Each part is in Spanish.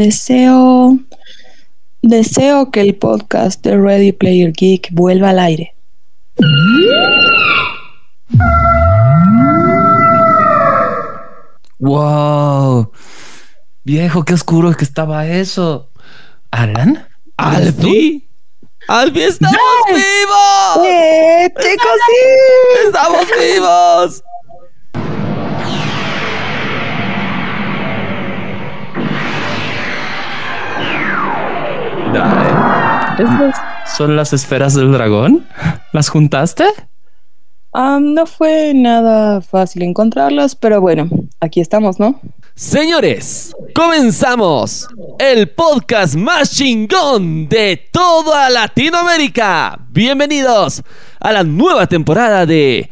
Deseo. Deseo que el podcast de Ready Player Geek vuelva al aire. ¡Wow! Viejo, qué oscuro que estaba eso. ¿Alan? ¿Alfi? ¡Alfi, estamos vivos! ¡Eh, chicos, sí! ¡Estamos vivos! ¿Estas son las esferas del dragón? ¿Las juntaste? No fue nada fácil encontrarlas, pero bueno, aquí estamos, ¿no? Señores, comenzamos el podcast más chingón de toda Latinoamérica. Bienvenidos a la nueva temporada de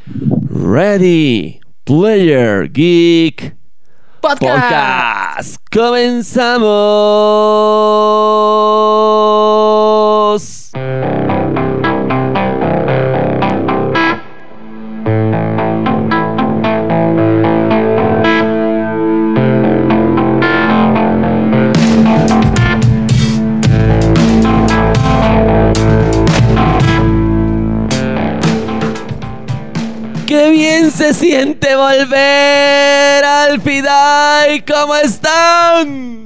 Ready Player Geek Podcast. Comenzamos. Se siente volver al Fidai! ¿Cómo están?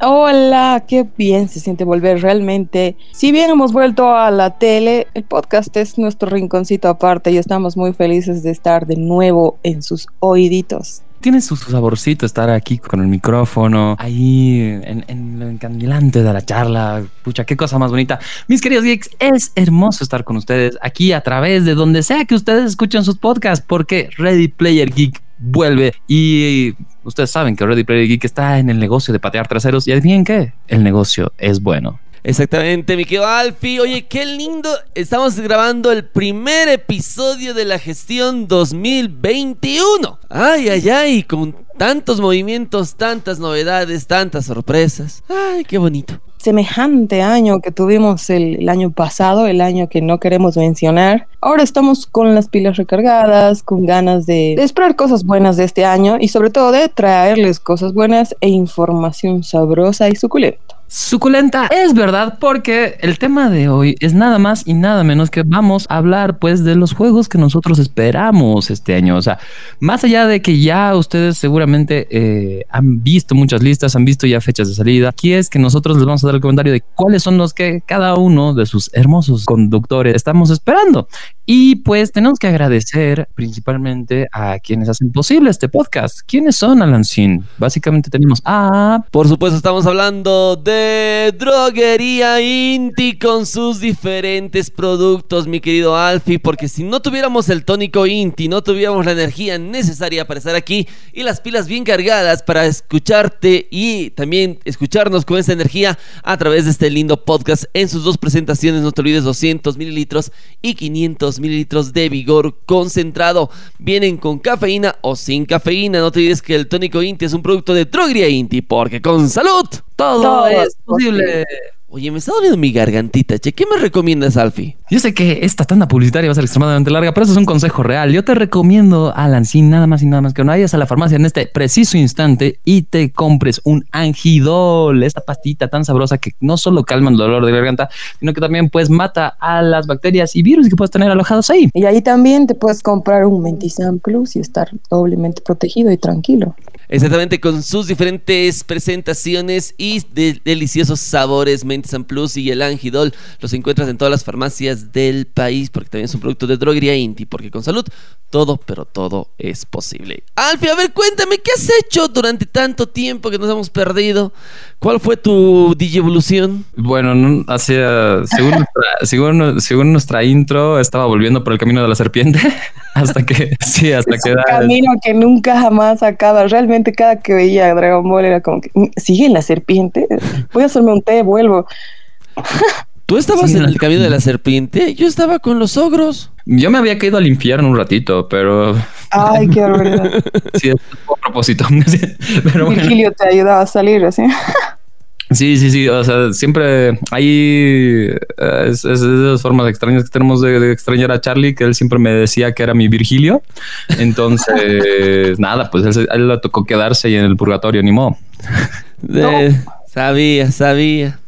Hola, qué bien se siente volver realmente. Si bien hemos vuelto a la tele, el podcast es nuestro rinconcito aparte y estamos muy felices de estar de nuevo en sus oíditos. Tiene su, saborcito estar aquí con el micrófono, ahí en, en lo encandilante de la charla. Pucha, qué cosa más bonita. Mis queridos geeks, es hermoso estar con ustedes aquí a través de donde sea que ustedes escuchen sus podcasts, porque Ready Player Geek vuelve y ustedes saben que Ready Player Geek está en el negocio de patear traseros y adivinen qué, el negocio es bueno. Exactamente, mi querido Alfi. Oye, qué lindo. Estamos grabando el primer episodio de la gestión 2021. Ay, ay, ay, con tantos movimientos, tantas novedades, tantas sorpresas. Ay, qué bonito. Semejante año que tuvimos el, año pasado, el año que no queremos mencionar. Ahora estamos con las pilas recargadas, con ganas de, de esperar cosas buenas de este año y sobre todo de traerles cosas buenas e información sabrosa y suculenta. Suculenta es verdad porque el tema de hoy es nada más y nada menos que vamos a hablar pues de los juegos que nosotros esperamos este año. O sea, más allá de que ya ustedes seguramente eh, han visto muchas listas, han visto ya fechas de salida, aquí es que nosotros les vamos a dar el comentario de cuáles son los que cada uno de sus hermosos conductores estamos esperando. Y pues tenemos que agradecer principalmente a quienes hacen posible este podcast. ¿Quiénes son, Alancín? Básicamente tenemos a... Por supuesto, estamos hablando de Droguería Inti con sus diferentes productos, mi querido Alfi, porque si no tuviéramos el tónico Inti, no tuviéramos la energía necesaria para estar aquí y las pilas bien cargadas para escucharte y también escucharnos con esa energía a través de este lindo podcast en sus dos presentaciones, no te olvides 200 mililitros y 500 mililitros de vigor concentrado. Vienen con cafeína o sin cafeína. No te olvides que el tónico Inti es un producto de Droguería Inti, porque con salud Todo, Todo es posible. Oye, me está doliendo mi gargantita, che. ¿Qué me recomiendas, Alfi? Yo sé que esta tanda publicitaria va a ser extremadamente larga, pero eso es un consejo real. Yo te recomiendo, Alan, sin nada más y nada más que no vayas a la farmacia en este preciso instante y te compres un angidol, esta pastita tan sabrosa que no solo calma el dolor de garganta, sino que también pues mata a las bacterias y virus que puedes tener alojados ahí. Y ahí también te puedes comprar un Mentisam Plus y estar doblemente protegido y tranquilo. Exactamente, con sus diferentes presentaciones y de deliciosos sabores, Mentis Plus y el Angidol los encuentras en todas las farmacias del país, porque también es un producto de droguería Inti, porque con salud todo, pero todo es posible. Alfie, a ver, cuéntame, ¿qué has hecho durante tanto tiempo que nos hemos perdido? ¿Cuál fue tu digievolución? Bueno, no, hacia, según, nuestra, según, según nuestra intro, estaba volviendo por el camino de la serpiente hasta que, sí, hasta Es que un da- camino que nunca jamás acaba. Realmente cada que veía Dragon Ball era como que "Mm, sigue la serpiente. Voy a hacerme un té, vuelvo. ¿Tú estabas Sí, en el camino de la serpiente? Yo estaba con los ogros. Yo me había caído al infierno un ratito, pero Ay, qué barbaridad. sí, es a propósito. Pero bueno. Virgilio te ayudaba a salir así. Sí, sí, sí. O sea, siempre hay eh, es, es de esas formas extrañas que tenemos de, de extrañar a Charlie, que él siempre me decía que era mi Virgilio. Entonces, nada, pues él, él le tocó quedarse ahí en el purgatorio, ni modo. De- Sabía, sabía.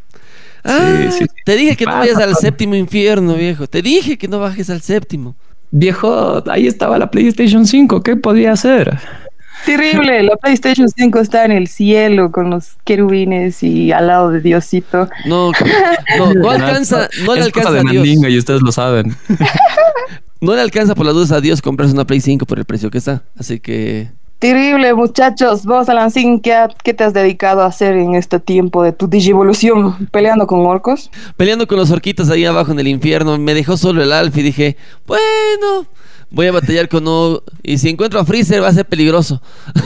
Ah, sí, sí. Te dije que no Pasa, vayas al séptimo infierno, viejo. Te dije que no bajes al séptimo. Viejo, ahí estaba la PlayStation 5, ¿qué podía hacer? Terrible, la PlayStation 5 está en el cielo con los querubines y al lado de Diosito. No, no, no alcanza, no le es cosa alcanza de a Dios. Mandinga y ustedes lo saben. No le alcanza por las dudas a Dios comprarse una Play 5 por el precio que está. Así que Terrible, muchachos. Vos, Alancín, ¿qué, ha- ¿qué te has dedicado a hacer en este tiempo de tu digivolución? ¿Peleando con orcos? peleando con los orquitos ahí abajo en el infierno, me dejó solo el Alf y dije, bueno, voy a batallar con O y si encuentro a Freezer va a ser peligroso.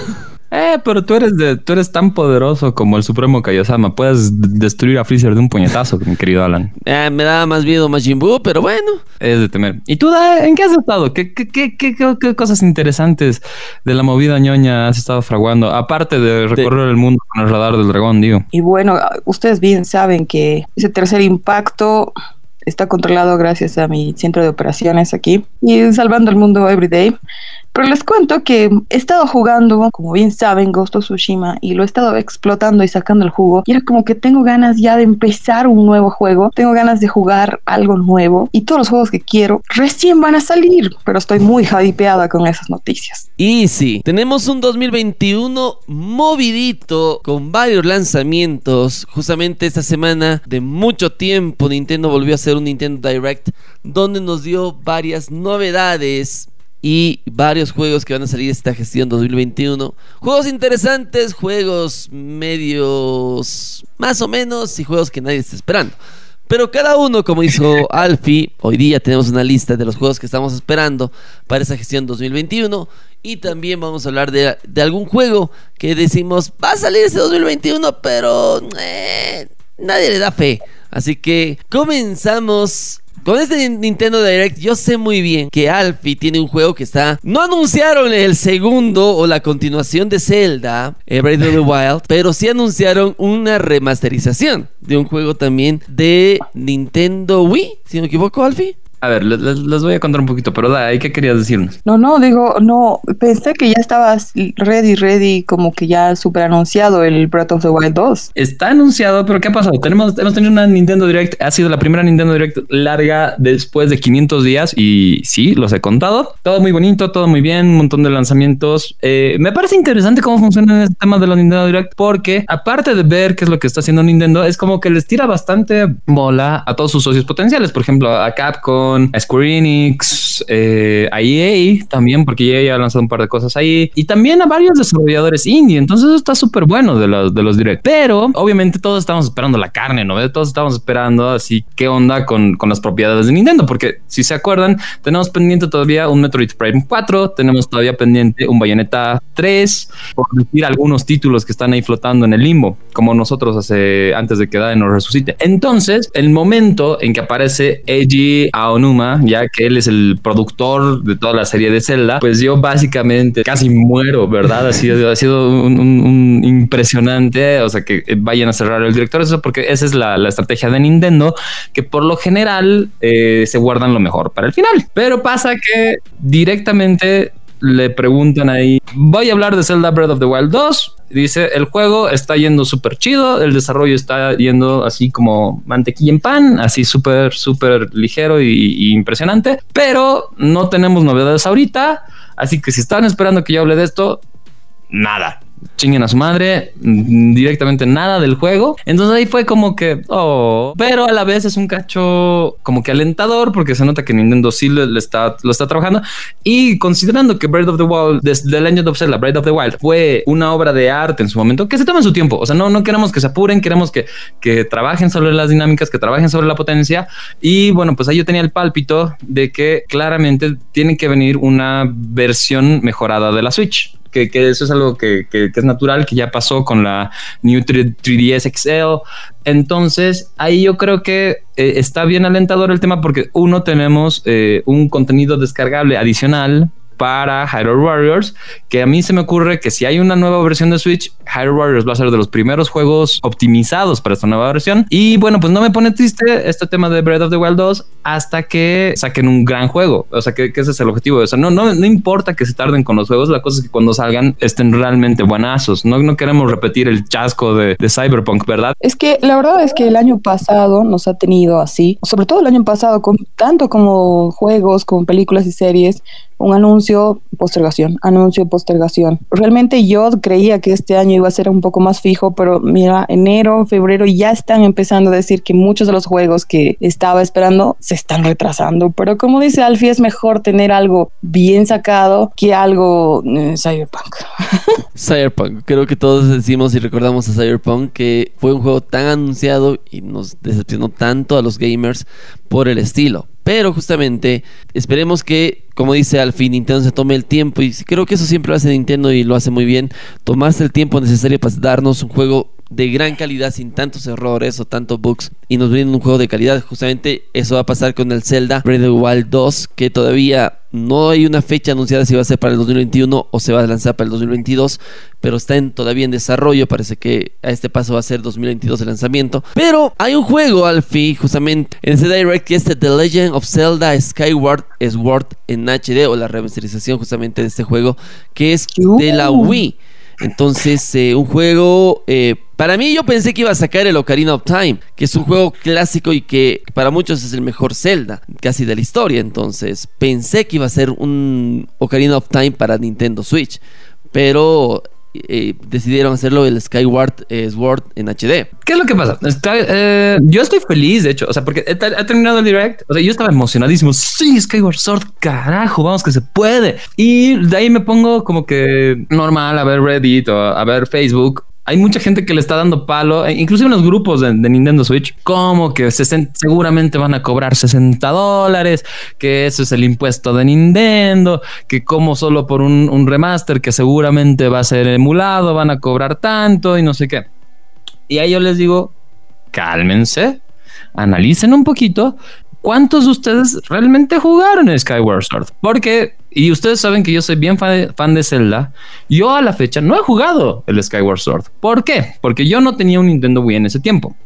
Eh, pero tú eres de, tú eres tan poderoso como el Supremo Kaiosama. Puedes destruir a Freezer de un puñetazo, mi querido Alan. Ah, me da más miedo Majin Buu, pero bueno. Es de temer. ¿Y tú, en qué has estado? ¿Qué, qué, qué, qué- qué- qué cosas interesantes de la movida ñoña has estado fraguando? Aparte de recorrer el mundo con el radar del dragón, digo. Y bueno, ustedes bien saben que ese tercer impacto está controlado gracias a mi centro de operaciones aquí y salvando el mundo everyday. Pero les cuento que he estado jugando, como bien saben, Ghost of Tsushima y lo he estado explotando y sacando el jugo. Y era como que tengo ganas ya de empezar un nuevo juego, tengo ganas de jugar algo nuevo y todos los juegos que quiero recién van a salir, pero estoy muy hypeada con esas noticias. Y sí, tenemos un 2021 movidito con varios lanzamientos. Justamente esta semana de mucho tiempo Nintendo volvió a hacer un Nintendo Direct donde nos dio varias novedades y varios juegos que van a salir esta gestión 2021. Juegos interesantes, juegos medios más o menos y juegos que nadie está esperando. Pero cada uno, como hizo Alfie, hoy día tenemos una lista de los juegos que estamos esperando para esa gestión 2021. Y también vamos a hablar de, de algún juego que decimos va a salir ese 2021, pero eh, nadie le da fe. Así que comenzamos con este Nintendo Direct. Yo sé muy bien que Alfie tiene un juego que está. No anunciaron el segundo o la continuación de Zelda, eh, Breath of the Wild, pero sí anunciaron una remasterización de un juego también de Nintendo Wii, si no me equivoco, Alfie. A ver, les, voy a contar un poquito, pero Da, ¿y ¿qué querías decirnos? No, no, digo, no, pensé que ya estabas ready, ready, como que ya super anunciado el Breath of the Wild 2. Está anunciado, pero ¿qué ha pasado? Tenemos, hemos tenido una Nintendo Direct, ha sido la primera Nintendo Direct larga después de 500 días y sí, los he contado. Todo muy bonito, todo muy bien, un montón de lanzamientos. Eh, me parece interesante cómo funciona este tema de la Nintendo Direct porque aparte de ver qué es lo que está haciendo Nintendo, es como que les tira bastante bola a todos sus socios potenciales, por ejemplo, a Capcom, a Square Enix, eh, a EA también, porque EA ha lanzado un par de cosas ahí y también a varios desarrolladores indie. Entonces eso está súper bueno de los, de los direct. Pero obviamente todos estamos esperando la carne, ¿no? Todos estamos esperando así qué onda con, con las propiedades de Nintendo, porque si se acuerdan, tenemos pendiente todavía un Metroid Prime 4, tenemos todavía pendiente un Bayonetta 3, por decir algunos títulos que están ahí flotando en el limbo, como nosotros hace antes de que Dai nos resucite. Entonces, el momento en que aparece Eiji Ya que él es el productor de toda la serie de Zelda, pues yo básicamente casi muero, ¿verdad? Ha sido, ha sido un, impresionante, o sea, que vayan a cerrar el director, eso porque esa es la, la estrategia de Nintendo, que por lo general eh, se guardan lo mejor para el final. Pero pasa que directamente le preguntan ahí, voy a hablar de Zelda Breath of the Wild 2. Dice, el juego está yendo súper chido, el desarrollo está yendo así como mantequilla en pan, así súper, súper ligero y, y impresionante, pero no tenemos novedades ahorita, así que si estaban esperando que yo hable de esto, nada. Chinguen a su madre, directamente nada del juego. Entonces ahí fue como que, oh, pero a la vez es un cacho como que alentador porque se nota que Nintendo sí le, está, lo está trabajando. Y considerando que Breath of the Wild, desde el año de Zelda, Breath of the Wild fue una obra de arte en su momento, que se tomen su tiempo. O sea, no, no queremos que se apuren, queremos que, que trabajen sobre las dinámicas, que trabajen sobre la potencia. Y bueno, pues ahí yo tenía el pálpito de que claramente tiene que venir una versión mejorada de la Switch que, que eso es algo que, que- que es natural, que ya pasó con la New 3, 3DS XL. Entonces, ahí yo creo que eh, está bien alentador el tema porque uno tenemos eh, un contenido descargable adicional para Hyrule Warriors, que a mí se me ocurre que si hay una nueva versión de Switch, Hyrule Warriors va a ser de los primeros juegos optimizados para esta nueva versión. Y bueno, pues no me pone triste este tema de Breath of the Wild 2 hasta que saquen un gran juego. O sea, que, ese es el objetivo. O sea, no, no, no importa que se tarden con los juegos, la cosa es que cuando salgan estén realmente buenazos. No, no queremos repetir el chasco de, de Cyberpunk, ¿verdad? Es que la verdad es que el año pasado nos ha tenido así, sobre todo el año pasado, con tanto como juegos, como películas y series, un anuncio, postergación, anuncio, postergación. Realmente yo creía que este año iba a ser un poco más fijo, pero mira, enero, febrero ya están empezando a decir que muchos de los juegos que estaba esperando se están retrasando. Pero como dice Alfie, es mejor tener algo bien sacado que algo eh, cyberpunk. cyberpunk, creo que todos decimos y recordamos a Cyberpunk que fue un juego tan anunciado y nos decepcionó tanto a los gamers por el estilo. Pero justamente esperemos que, como dice al fin, Nintendo se tome el tiempo y creo que eso siempre lo hace Nintendo y lo hace muy bien, tomarse el tiempo necesario para darnos un juego de gran calidad sin tantos errores o tantos bugs y nos brinda un juego de calidad. Justamente eso va a pasar con el Zelda Breath of the Wild 2 que todavía no hay una fecha anunciada si va a ser para el 2021 o se va a lanzar para el 2022, pero está en, todavía en desarrollo. Parece que a este paso va a ser 2022 el lanzamiento. Pero hay un juego, Alfie, justamente en ese Direct, que es The Legend of Zelda Skyward Sword en HD o la remasterización justamente de este juego, que es de la Wii. Entonces, eh, un juego. Eh, para mí, yo pensé que iba a sacar el Ocarina of Time, que es un juego clásico y que para muchos es el mejor Zelda, casi de la historia. Entonces, pensé que iba a ser un Ocarina of Time para Nintendo Switch. Pero eh, decidieron hacerlo el Skyward eh, Sword en HD. ¿Qué es lo que pasa? Eh, yo estoy feliz, de hecho, o sea, porque ha terminado el direct. O sea, yo estaba emocionadísimo. Sí, Skyward Sword, carajo, vamos que se puede. Y de ahí me pongo como que normal a ver Reddit o a ver Facebook hay mucha gente que le está dando palo, e inclusive en los grupos de, Nintendo Switch, como que seguramente van a cobrar 60 dólares, que eso es el impuesto de Nintendo, que como solo por un, un remaster que seguramente va a ser emulado van a cobrar tanto y no sé qué. Y ahí yo les digo, cálmense, analicen un poquito ¿cuántos de ustedes realmente jugaron Skyward Sword? Porque, y ustedes saben que yo soy bien fan de, Zelda, yo a la fecha no he jugado el Skyward Sword. ¿Por qué? Porque yo no tenía un Nintendo Wii en ese tiempo.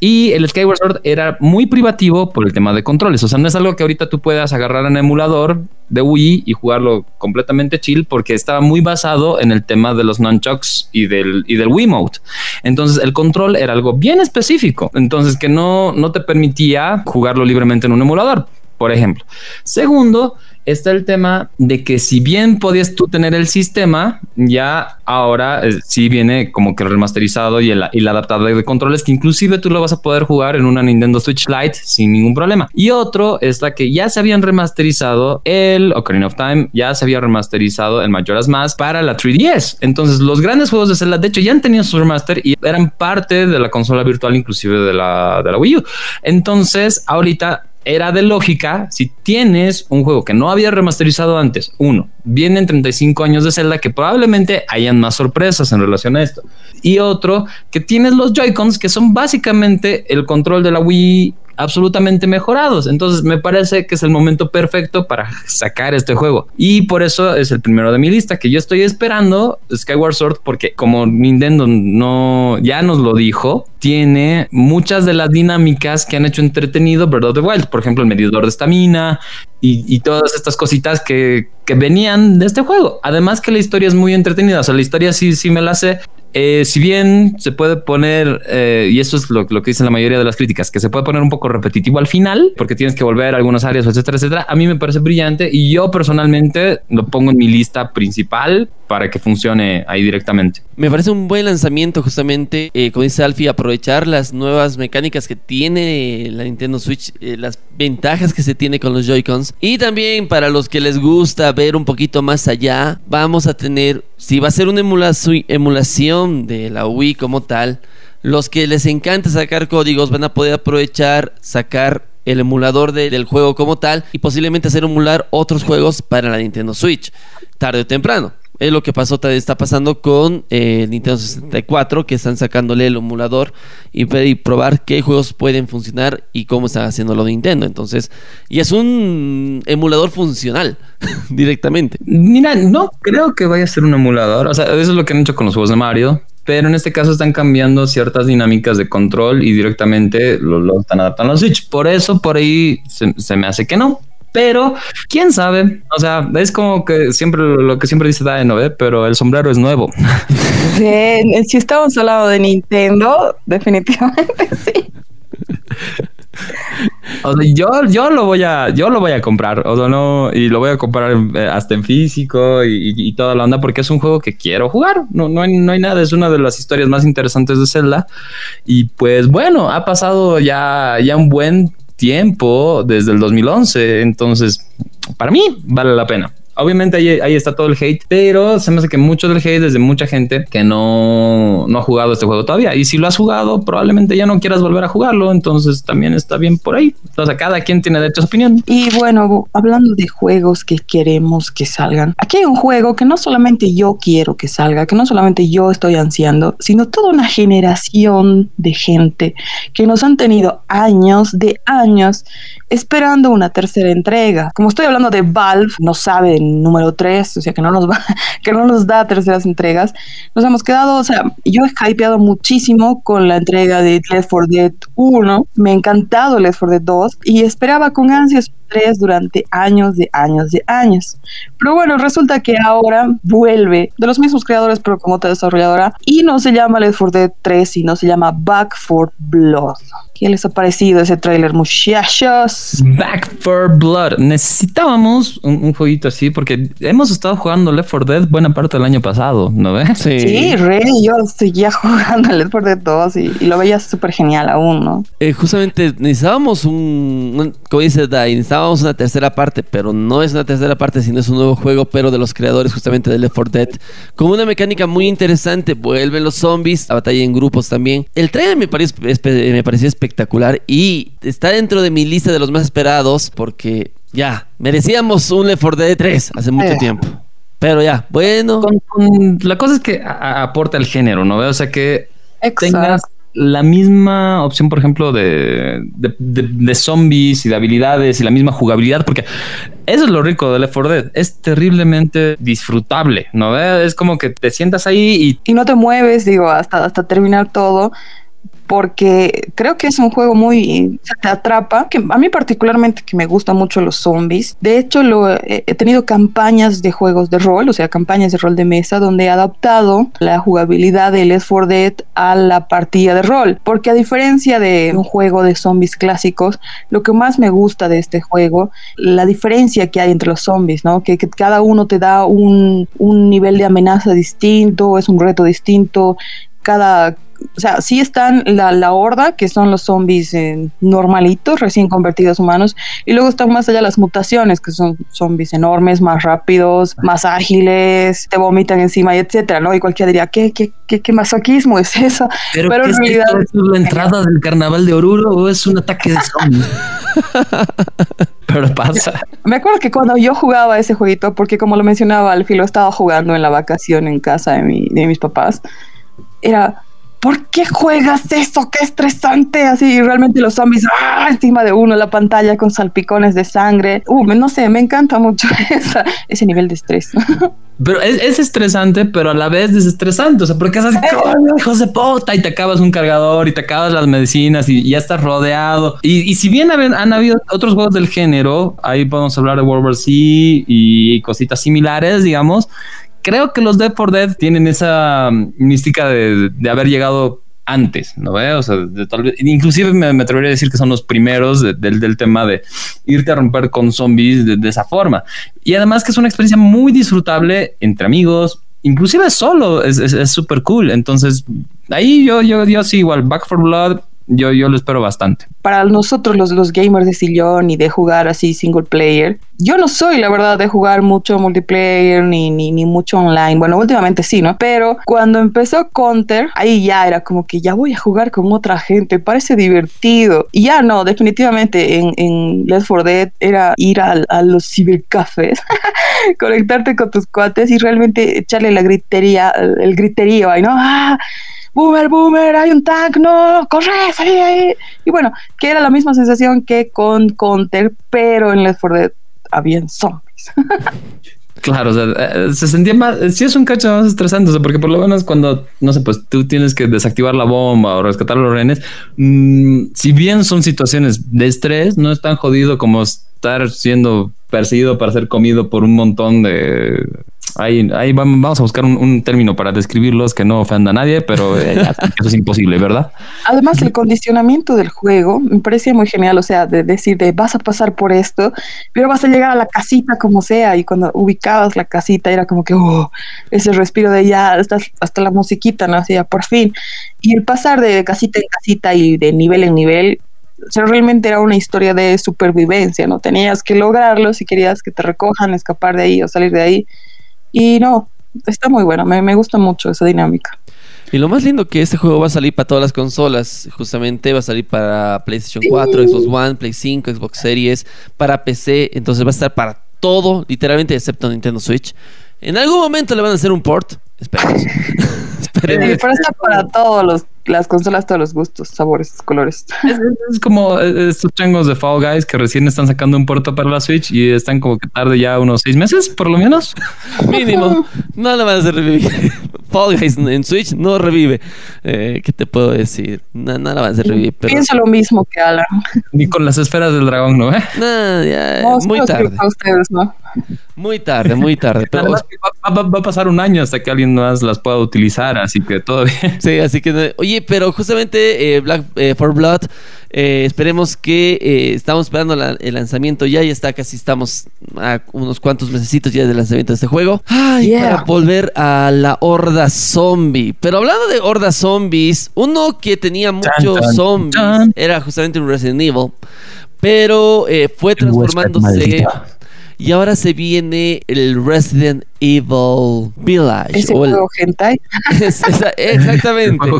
Y el Skyward Sword era muy privativo por el tema de controles. O sea, no es algo que ahorita tú puedas agarrar en emulador de Wii y jugarlo completamente chill porque estaba muy basado en el tema de los nunchucks y del, y del Wiimote. Entonces el control era algo bien específico. Entonces que no, no te permitía jugarlo libremente en un emulador, por ejemplo. Segundo, está el tema de que si bien podías tú tener el sistema, ya ahora eh, sí viene como que remasterizado y el, y adaptador de controles que inclusive tú lo vas a poder jugar en una Nintendo Switch Lite sin ningún problema. Y otro es la que ya se habían remasterizado el Ocarina of Time, ya se había remasterizado el Majora's Mask para la 3DS. Entonces los grandes juegos de Zelda de hecho ya han tenido su remaster y eran parte de la consola virtual inclusive de la, de la Wii U. Entonces ahorita era de lógica si tienes un juego que no había remasterizado antes. Uno, vienen 35 años de Zelda que probablemente hayan más sorpresas en relación a esto. Y otro, que tienes los Joy-Cons que son básicamente el control de la Wii absolutamente mejorados. Entonces me parece que es el momento perfecto para sacar este juego. Y por eso es el primero de mi lista que yo estoy esperando Skyward Sword porque como Nintendo no ya nos lo dijo, tiene muchas de las dinámicas que han hecho entretenido Breath of the Wild. Por ejemplo, el medidor de estamina y, y, todas estas cositas que, que, venían de este juego. Además que la historia es muy entretenida. O sea, la historia sí, sí me la sé. Eh, si bien se puede poner, eh, y eso es lo, que dicen la mayoría de las críticas, que se puede poner un poco repetitivo al final, porque tienes que volver a algunas áreas, etcétera, etcétera, a mí me parece brillante y yo personalmente lo pongo en mi lista principal para que funcione ahí directamente. Me parece un buen lanzamiento justamente, eh, como dice Alfie, aprovechar las nuevas mecánicas que tiene la Nintendo Switch, las ventajas que se tiene con los Joy-Cons y también para los que les gusta ver un poquito más allá, vamos a tener si va a ser una emulación de la Wii como tal, los que les encanta sacar códigos van a poder aprovechar, sacar el emulador del juego como tal y posiblemente hacer emular otros juegos para la Nintendo Switch, tarde o temprano. Es lo que pasó, está pasando con eh, Nintendo 64, que están sacándole el emulador y, probar qué juegos pueden funcionar y cómo está haciendo lo de Nintendo. Entonces, y es un emulador funcional directamente. Mira, no creo que vaya a ser un emulador. O sea, eso es lo que han hecho con los juegos de Mario. Pero en este caso están cambiando ciertas dinámicas de control y directamente lo, están adaptando a Switch. Por eso, por ahí se me hace que no pero quién sabe. O sea, es como que siempre lo que siempre dice Daeno, ¿eh? pero el sombrero es nuevo. si estamos hablando de Nintendo, definitivamente sí. O sea, yo, yo lo voy a, yo lo voy a comprar, o sea, no, y lo voy a comprar eh, hasta en físico y, toda la onda, porque es un juego que quiero jugar. No, no hay, no hay nada, es una de las historias más interesantes de Zelda. Y pues bueno, ha pasado ya, ya un buen tiempo desde el 2011. Entonces, para mí vale la pena. Obviamente ahí, está todo el hate, pero se me hace que mucho del hate es de mucha gente que no, no ha jugado este juego todavía. Y si lo has jugado, probablemente ya no quieras volver a jugarlo. Entonces también está bien por ahí. O sea, cada quien tiene derecho a su opinión. Y bueno, hablando de juegos que queremos que salgan, aquí hay un juego que no solamente yo quiero que salga, que no solamente yo estoy ansiando, sino toda una generación de gente que nos han tenido años de años esperando una tercera entrega. Como estoy hablando de Valve, no sabe número 3, o sea, que no nos va, que no nos da terceras entregas. Nos hemos quedado, o sea, yo he hypeado muchísimo con la entrega de Left 4 Dead 1, me ha encantado Left 4 Dead 2 y esperaba con ansias 3 durante años de años de años. Pero bueno, resulta que ahora vuelve de los mismos creadores, pero como otra desarrolladora, y no se llama Left 4 Dead 3, sino se llama Back for Blood. ¿Qué les ha parecido ese tráiler, muchachos? Back for Blood. Necesitábamos un, jueguito así porque hemos estado jugando Left 4 Dead buena parte del año pasado, ¿no ves? Sí, sí re, yo seguía jugando Left 4 Dead 2 y, lo veía súper genial aún, ¿no? Eh, justamente necesitábamos un, como dice Dai, necesitábamos una tercera parte, pero no es una tercera parte, sino es un nuevo juego, pero de los creadores justamente de Left 4 Dead, con una mecánica muy interesante. Vuelven los zombies, a batalla en grupos también. El trailer me, pareció, me pareció espectacular y está dentro de mi lista de los más esperados porque ya, merecíamos un Left 4 Dead 3 hace mucho eh. tiempo. Pero ya, bueno. la cosa es que aporta el género, ¿no? O sea que tengas la misma opción, por ejemplo, de, de, zombies y de habilidades y la misma jugabilidad, porque eso es lo rico de Left 4 Dead. Es terriblemente disfrutable, ¿no? Es como que te sientas ahí y... Y no te mueves, digo, hasta, hasta terminar todo porque creo que es un juego muy te atrapa, que a mí particularmente que me gustan mucho los zombies. De hecho, lo, he tenido campañas de juegos de rol, o sea, campañas de rol de mesa donde he adaptado la jugabilidad de Left 4 Dead a la partida de rol, porque a diferencia de un juego de zombies clásicos, lo que más me gusta de este juego, la diferencia que hay entre los zombies, ¿no? Que, que cada uno te da un, un nivel de amenaza distinto, es un reto distinto, cada o sea, sí están la, la horda, que son los zombies eh, normalitos, recién convertidos humanos, y luego están más allá las mutaciones, que son zombies enormes, más rápidos, más ágiles, te vomitan encima y etcétera, ¿no? Y cualquiera diría, ¿qué, qué, qué, qué masoquismo es eso? Pero, en realidad... ¿Es la entrada del carnaval de Oruro o es un ataque de zombies? Pero pasa. Me acuerdo que cuando yo jugaba ese jueguito, porque como lo mencionaba, al filo estaba jugando en la vacación en casa de, mi, de mis papás, era ¿por qué juegas eso? ¡Qué estresante! Así realmente los zombies ¡ah! encima de uno, la pantalla con salpicones de sangre. Uh, no sé, me encanta mucho ese nivel de estrés. Pero es, estresante, pero a la vez desestresante. O sea, porque es así, hijos de puta, y te acabas un cargador y te acabas las medicinas y, ya estás rodeado. Y, si bien han, habido otros juegos del género, ahí podemos hablar de World War Z y cositas similares, digamos, creo que los Dead for Dead tienen esa mm, mística de, haber llegado antes, ¿no ve? O sea, tal vez, inclusive me, atrevería a decir que son los primeros del tema de irte a romper con zombies de, esa forma. Y además que es una experiencia muy disfrutable entre amigos, inclusive solo, es súper cool. Entonces, ahí yo, yo, yo sí, igual, Back for Blood yo, yo lo espero bastante. Para nosotros, los, los gamers de sillón y de jugar así single player, yo no soy, la verdad, de jugar mucho multiplayer ni, ni, ni mucho online. Bueno, últimamente sí, ¿no? Pero cuando empezó Counter, ahí ya era como que ya voy a jugar con otra gente, parece divertido. Y ya no, definitivamente en, en Left 4 Dead era ir a, a los cibercafés conectarte con tus cuates y realmente echarle la gritería, el griterío ahí, ¿no? ¡Ah! Boomer, boomer, hay un tank, no, corre, salí ahí. Y bueno, que era la misma sensación que con Counter, pero en Left 4 Dead habían zombies. Claro, o sea, eh, se sentía más, sí es un cacho más estresante, porque por lo menos cuando, no sé, pues tú tienes que desactivar la bomba o rescatar los rehenes, mmm, si bien son situaciones de estrés, no es tan jodido como estar siendo perseguido para ser comido por un montón de Ahí, ahí vamos a buscar un, término para describirlos que no ofenda a nadie, pero eh, eso es imposible, ¿verdad? Además, el condicionamiento del juego me parecía muy genial, o sea, de decir, de vas a pasar por esto, pero vas a llegar a la casita como sea, y cuando ubicabas la casita era como que, oh, ese respiro de ya, hasta, hasta la musiquita, ¿no? Así, por fin. Y el pasar de casita en casita y de nivel en nivel, o sea, realmente era una historia de supervivencia, ¿no? Tenías que lograrlo si querías que te recojan, escapar de ahí o salir de ahí. Y no, está muy bueno, me, me gusta mucho esa dinámica. Y lo más lindo que este juego va a salir para todas las consolas, justamente va a salir para PlayStation 4, Xbox One, Play 5, Xbox Series, para PC, entonces va a estar para todo, literalmente excepto Nintendo Switch. En algún momento le van a hacer un port, esperemos. esperemos. Sí, pero está para todos los las consolas todos los gustos, sabores, colores. Es, como estos changos de Fall Guys que recién están sacando un puerto para la Switch y están como que tarde ya unos seis meses, por lo menos. Mínimo. No le van a hacer revivir. Fall Guys en Switch no revive. Eh, ¿Qué te puedo decir? No, no la van a hacer revivir. Pero... Pienso lo mismo que Alan. Ni con las esferas del dragón, ¿no? ¿Eh? No, ya, muy tarde. Ustedes, ¿no? Muy tarde, muy tarde. Pero... va, a pasar un año hasta que alguien más las pueda utilizar, así que todo bien. Sí, así que, oye, pero justamente eh, Black eh, for Blood, eh, esperemos que estamos esperando el lanzamiento ya, ya está casi estamos a unos cuantos mesecitos ya del lanzamiento de este juego. Ay, para volver a la horda zombie. Pero hablando de horda zombies, uno que tenía muchos zombies era justamente un Resident Evil, pero fue transformándose y ahora se viene el Resident Evil Village. ¿Ese juego hentai? exactamente.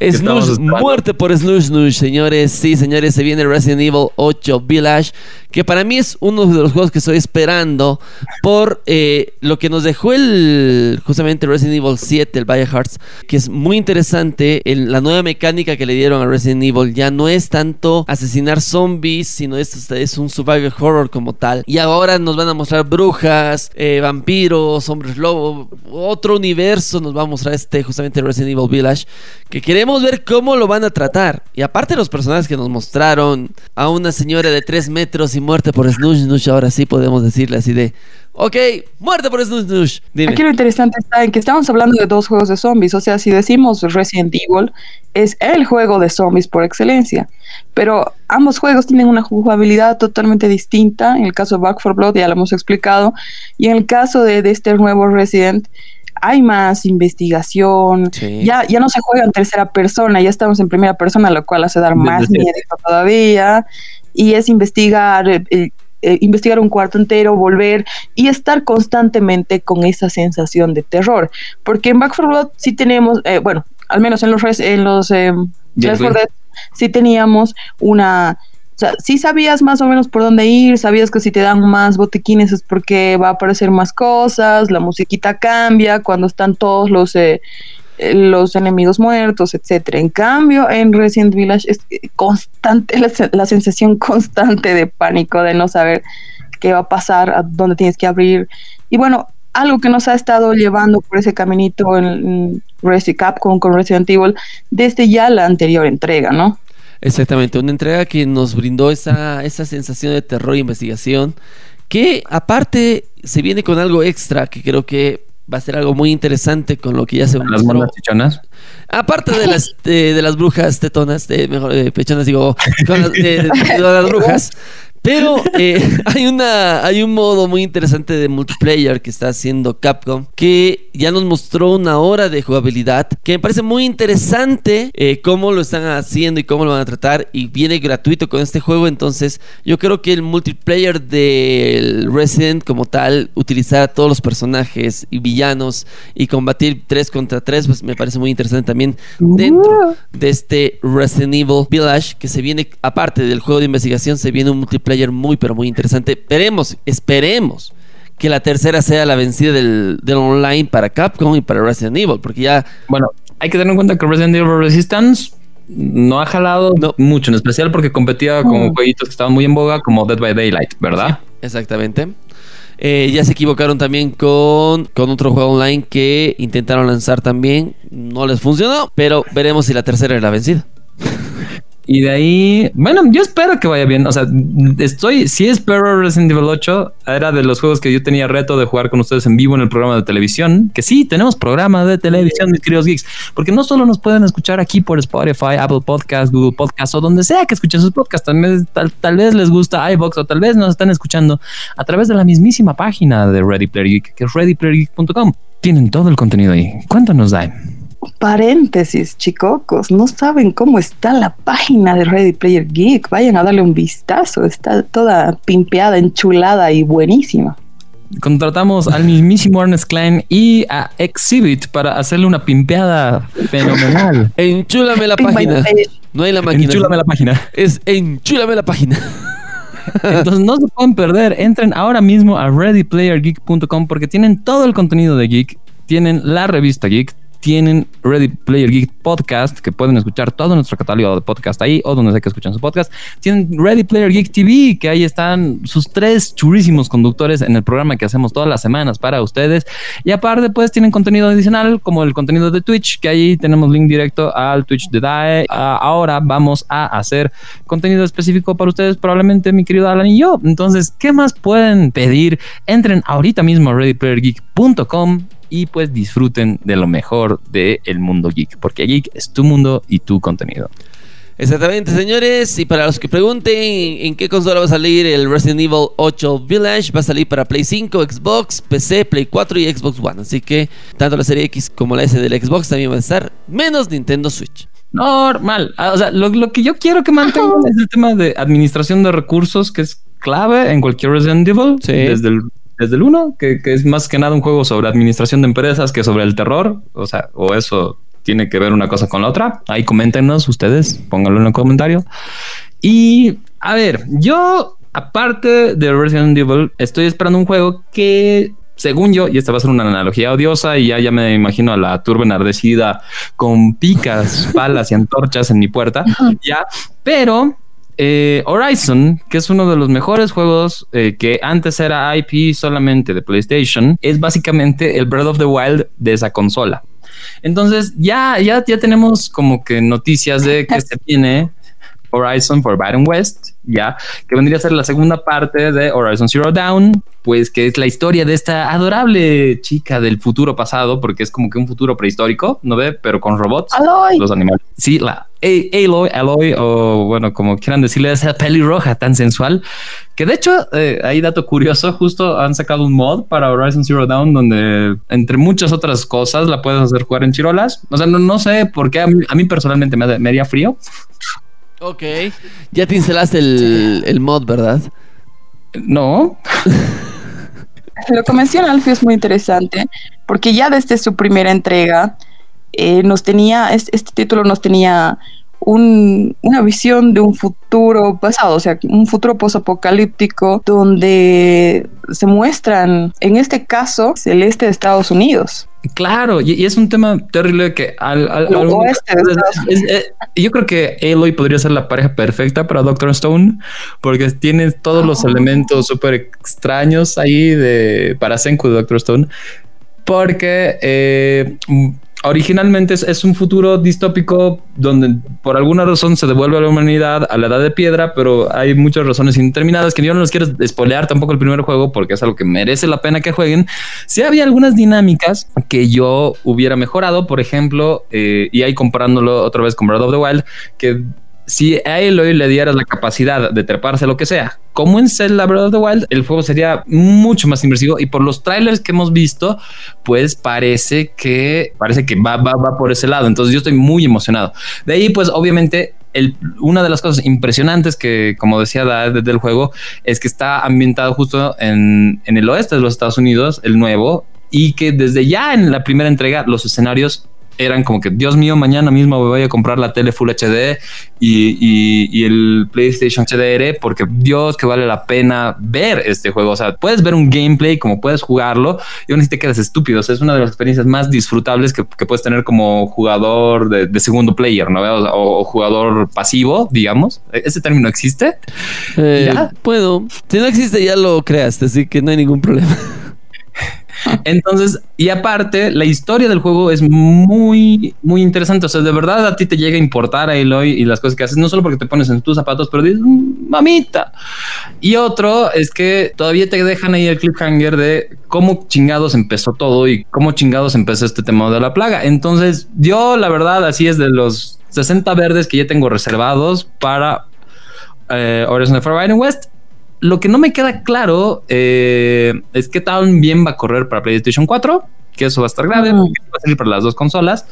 Es muerte por Snooze Snooze, señores. Sí, señores, se viene Resident Evil 8 Village, que para mí es uno de los juegos que estoy esperando por eh, lo que nos dejó el justamente Resident Evil 7, el Hearts, que es muy interesante. En la nueva mecánica que le dieron a Resident Evil ya no es tanto asesinar zombies, sino es, es un survival horror como tal. Y ahora nos van a mostrar brujas, eh, vampiros, hombres lobo, otro universo nos va a mostrar este justamente Resident Evil Village, que queremos ver cómo lo van a tratar. Y aparte los personajes que nos mostraron, a una señora de 3 metros y muerte por Snoosh Snoosh, ahora sí podemos decirle así de, Ok, muerte por Snoosh Snoosh. Aquí lo interesante está en que estamos hablando de dos juegos de zombies. O sea, si decimos Resident Evil, es el juego de zombies por excelencia. Pero ambos juegos tienen una jugabilidad totalmente distinta. En el caso de Back 4 Blood ya lo hemos explicado. Y en el caso de, este nuevo Resident, hay más investigación, ya, ya no se juega en tercera persona, ya estamos en primera persona, lo cual hace dar más miedo todavía, y es investigar eh, eh, investigar un cuarto entero, volver y estar constantemente con esa sensación de terror. Porque en Back 4 Blood sí tenemos, eh, bueno, al menos en los, en los eh, sí teníamos una... O sea, sí sabías más o menos por dónde ir, sabías que si te dan más botequines es porque va a aparecer más cosas, la musiquita cambia cuando están todos los los enemigos muertos, etcétera. En cambio, en Resident Village es constante la, sensación constante de pánico, de no saber qué va a pasar, a dónde tienes que abrir. Y bueno, algo que nos ha estado llevando por ese caminito en, Resident Capcom con Resident Evil desde ya la anterior entrega, ¿no? Exactamente, una entrega que nos brindó esa, esa sensación de terror e investigación, que aparte se viene con algo extra que creo que va a ser algo muy interesante con lo que ya se ¿Las monas chichonas? Aparte de las, de, las brujas tetonas, de, mejor, de pechonas, digo, con las, de, las brujas, pero eh, hay, una, hay un modo muy interesante de multiplayer que está haciendo Capcom que ya nos mostró una hora de jugabilidad que me parece muy interesante eh, cómo lo están haciendo y cómo lo van a tratar y viene gratuito con este juego. Entonces yo creo que el multiplayer del Resident como tal utilizar a todos los personajes y villanos y combatir 3 contra 3 pues me parece muy interesante también dentro de este Resident Evil Village que se viene aparte del juego de investigación se viene un multiplayer muy, pero muy interesante. Esperemos, esperemos que la tercera sea la vencida del, del online para Capcom y para Resident Evil, porque ya Bueno, hay que tener en cuenta que Resident Evil Resistance no ha jalado No. mucho, en especial porque competía con Mm. jueguitos que estaban muy en boga, como Dead by Daylight, ¿verdad? Exactamente. Eh, ya se equivocaron también con, con otro juego online que intentaron lanzar también. No les funcionó, pero veremos si la tercera es la vencida. Y de ahí, bueno, yo espero que vaya bien. O sea, estoy, sí espero Resident Evil 8. Era de los juegos que yo tenía reto de jugar con ustedes en vivo en el programa de televisión. Que sí, tenemos programa de televisión, mis queridos geeks. Porque no solo nos pueden escuchar aquí por Spotify, Apple Podcast, Google Podcast o donde sea que escuchen sus podcasts. Vez, tal, tal vez les gusta iVox o tal vez nos están escuchando a través de la mismísima página de Ready Player Geek, que es readyplayergeek.com. Tienen todo el contenido ahí. Cuéntanos, Dai. Paréntesis, chicocos, no saben cómo está la página de Ready Player Geek. Vayan a darle un vistazo. Está toda pimpeada, enchulada y buenísima. Contratamos al mismísimo Ernest Klein y a Exhibit para hacerle una pimpeada fenomenal. Enchúlame la página. No hay la máquina. Enchúlame la página. Es enchúlame la página. Entonces no se pueden perder. Entren ahora mismo a readyplayergeek.com porque tienen todo el contenido de Geek. Tienen la revista Geek. Tienen Ready Player Geek Podcast, que pueden escuchar todo nuestro catálogo de podcast ahí o donde sea que escuchen su podcast. Tienen Ready Player Geek TV, que ahí están sus tres churísimos conductores en el programa que hacemos todas las semanas para ustedes. Y aparte, pues tienen contenido adicional, como el contenido de Twitch, que ahí tenemos link directo al Twitch de DAE. Ah, ahora vamos a hacer contenido específico para ustedes, probablemente mi querido Alan y yo. Entonces, ¿qué más pueden pedir? Entren ahorita mismo a readyplayergeek.com y pues disfruten de lo mejor del el mundo geek, porque geek es tu mundo y tu contenido. Exactamente, señores. Y para los que pregunten en qué consola va a salir el Resident Evil 8 Village, va a salir para Play 5, Xbox, PC, Play 4 y Xbox One. Así que tanto la serie X como la S del Xbox también van a estar, menos Nintendo Switch. Normal. Ah, O sea, lo, lo que yo quiero que mantengan es el tema de administración de recursos, que es clave en cualquier Resident Evil. Sí. Desde el, desde el 1, que, que es más que nada un juego sobre administración de empresas que sobre el terror. O sea, o eso tiene que ver una cosa con la otra. Ahí coméntenos ustedes, pónganlo en el comentario. Y a ver, yo, aparte de Resident Evil, estoy esperando un juego que, según yo, y esta va a ser una analogía odiosa, y ya, ya me imagino a la turba enardecida con picas, palas y antorchas en mi puerta, ya, pero eh, Horizon, que es uno de los mejores juegos eh, que antes era IP solamente de PlayStation, es básicamente el Breath of the Wild de esa consola. Entonces ya, ya, ya tenemos como que noticias de que se viene Horizon Forbidden West, ya, que vendría a ser la segunda parte de Horizon Zero Dawn, pues que es la historia de esta adorable chica del futuro pasado, porque es como que un futuro prehistórico, ¿no ve? Pero con robots, ¡Aloy! los animales. Sí, la Aloy, Aloy, o bueno, como quieran decirle, esa pelirroja tan sensual, que de hecho, eh, hay dato curioso, justo han sacado un mod para Horizon Zero Dawn donde, entre muchas otras cosas, la puedes hacer jugar en chirolas. O sea, no, no sé por qué a mí, a mí personalmente me, da- me haría frío. Ok. Ya te instalaste el, el mod, ¿verdad? No, Lo que menciona Alfie es muy interesante porque ya desde su primera entrega eh, nos tenía, es- este, título nos tenía un- una visión de un futuro pasado, o sea, un futuro posapocalíptico donde se muestran, en este caso, el este de Estados Unidos. Claro, y, y es un tema terrible que al, oeste es- es- eh, yo creo que Aloy podría ser la pareja perfecta para Doctor Stone porque tiene todos los Oh. elementos súper extraños ahí de para Senku de Doctor Stone porque eh, originalmente es, un futuro distópico donde por alguna razón se devuelve a la humanidad a la edad de piedra, pero hay muchas razones indeterminadas que yo no les quiero spoilear tampoco el primer juego porque es algo que merece la pena que jueguen. Sí había algunas dinámicas que yo hubiera mejorado, por ejemplo, eh, y ahí comparándolo otra vez con Breath of the Wild, que si a Aloy le dieras la capacidad de treparse lo que sea, como en Zelda Breath of the Wild, el juego sería mucho más inmersivo y por los trailers que hemos visto, pues parece que parece que va, va, va por ese lado. Entonces yo estoy muy emocionado. De ahí, pues obviamente el, una de las cosas impresionantes que, como decía Da desde el juego, es que está ambientado justo en, en el oeste de los Estados Unidos, el nuevo, y que desde ya en la primera entrega los escenarios eran como que, Dios mío, mañana mismo me voy a comprar la tele Full HD y, el PlayStation HDR porque Dios que vale la pena ver este juego. O sea, puedes ver un gameplay como puedes jugarlo y aún así te quedas estúpido. O sea, es una de las experiencias más disfrutables que, puedes tener como jugador de, segundo player, ¿no? O, jugador pasivo, digamos. ¿E-, ¿Ese término existe? Eh, puedo. Si no existe, ya lo creaste, así que no hay ningún problema. Entonces, y aparte, la historia del juego es muy, muy interesante. O sea, de verdad a ti te llega a importar a Eloy y las cosas que haces, no solo porque te pones en tus zapatos, pero dices, mm, mamita. Y otro es que todavía te dejan ahí el cliffhanger de cómo chingados empezó todo y cómo chingados empezó este tema de la plaga. Entonces, yo, la verdad, así es de los 60 verdes que ya tengo reservados para eh, Horizon Forbidden West lo que no me queda claro eh, es qué tan bien va a correr para PlayStation 4, que eso va a estar grave, va a salir para las dos consolas.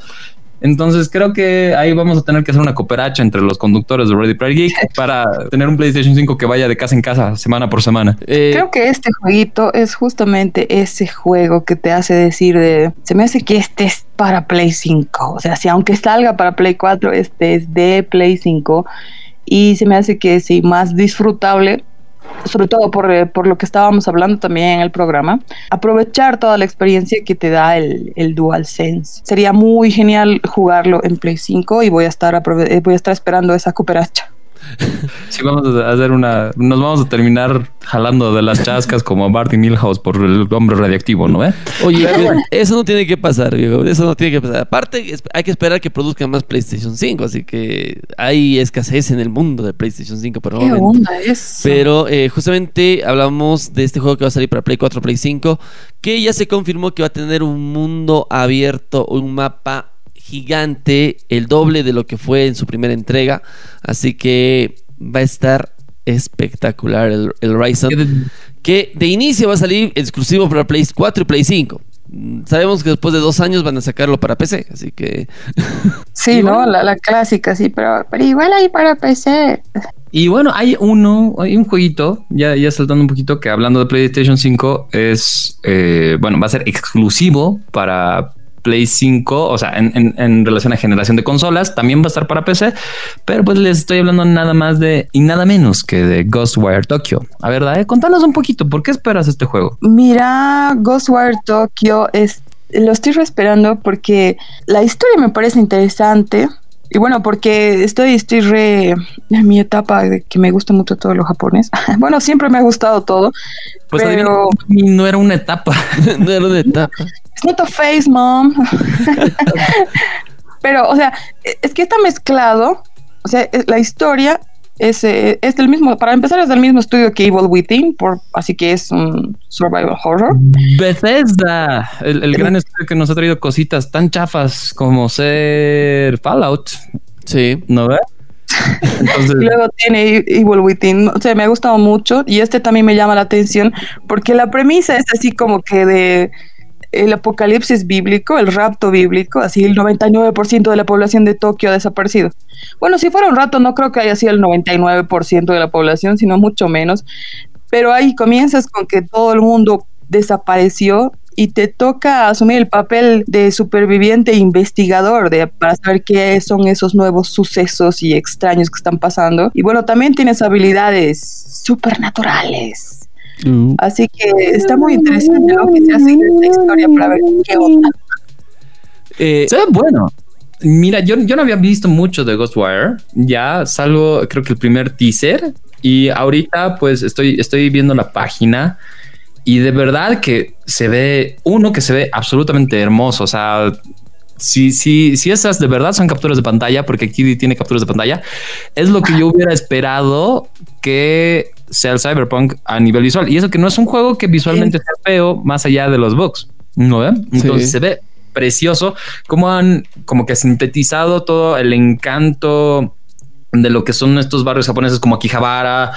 Entonces creo que ahí vamos a tener que hacer una cooperacha entre los conductores de Ready Player Geek para tener un PlayStation 5 que vaya de casa en casa semana por semana. Eh, creo que este jueguito es justamente ese juego que te hace decir de se me hace que este es para Play 5. O sea, si aunque salga para Play 4, este es de Play 5 y se me hace que es más disfrutable sobre todo por, eh, por, lo que estábamos hablando también en el programa, aprovechar toda la experiencia que te da el, el DualSense. Sería muy genial jugarlo en Play 5 y voy a estar, eh, voy a estar esperando esa cooperacha. Sí, vamos a hacer una. Nos vamos a terminar jalando de las chascas como Marty Milhouse por el hombre radiactivo, ¿no? Oye, eso no tiene que pasar, viejo. Eso no tiene que pasar. Aparte, hay que esperar que produzcan más PlayStation 5, así que hay escasez en el mundo de PlayStation 5 por el momento. Pero eh, justamente hablamos de este juego que va a salir para Play 4, Play 5, que ya se confirmó que va a tener un mundo abierto, un mapa gigante, el doble de lo que fue en su primera entrega. Así que va a estar espectacular el, el Ryzen. Que de inicio va a salir exclusivo para Play 4 y Play 5. Sabemos que después de dos años van a sacarlo para PC, así que. Sí, ¿no? La, clásica, sí, pero, pero igual hay para PC. Y bueno, hay uno, hay un jueguito, ya, ya saltando un poquito, que hablando de PlayStation 5, es, eh, bueno, va a ser exclusivo para Play 5, o sea, en, relación a generación de consolas, también va a estar para PC, pero pues les estoy hablando nada más de y nada menos que de Ghostwire Tokyo. A ver, Dae, contanos un poquito, ¿por qué esperas este juego? Mira, Ghostwire Tokyo es lo estoy esperando porque la historia me parece interesante. Y bueno, porque estoy, estoy re en mi etapa de que me gusta mucho todo lo japonés. bueno, siempre me ha gustado todo. Pues pero no era una etapa. no era una etapa. It's not a face, mom. pero, o sea, es que está mezclado. O sea, la historia es, eh, es del mismo, para empezar es del mismo estudio que Evil Within, por, así que es un survival horror. Bethesda, el, gran estudio que nos ha traído cositas tan chafas como ser Fallout. Sí. ¿No ves? Luego tiene Evil Within, o sea, me ha gustado mucho y este también me llama la atención porque la premisa es así como que de el apocalipsis bíblico, el rapto bíblico, así el 99% de la población de Tokio ha desaparecido. Bueno, si fuera un rato, no creo que haya sido el 99% de la población, sino mucho menos. Pero ahí comienzas con que todo el mundo desapareció y te toca asumir el papel de superviviente e investigador de, para saber qué son esos nuevos sucesos y extraños que están pasando. Y bueno, también tienes habilidades supernaturales Mm. Así que está muy interesante lo que se hace en esta historia para ver qué onda. Eh, se ve bueno. Mira, yo, yo no había visto mucho de Ghostwire. Ya salgo, creo que el primer teaser. Y ahorita, pues estoy, estoy viendo la página. Y de verdad que se ve uno que se ve absolutamente hermoso. O sea, si, si, si esas de verdad son capturas de pantalla, porque aquí tiene capturas de pantalla, es lo que yo hubiera esperado que sea el Cyberpunk a nivel visual. Y eso que no es un juego que visualmente sea feo más allá de los bugs. ¿No Entonces se ve precioso como han como que sintetizado todo el encanto de lo que son estos barrios japoneses como Akihabara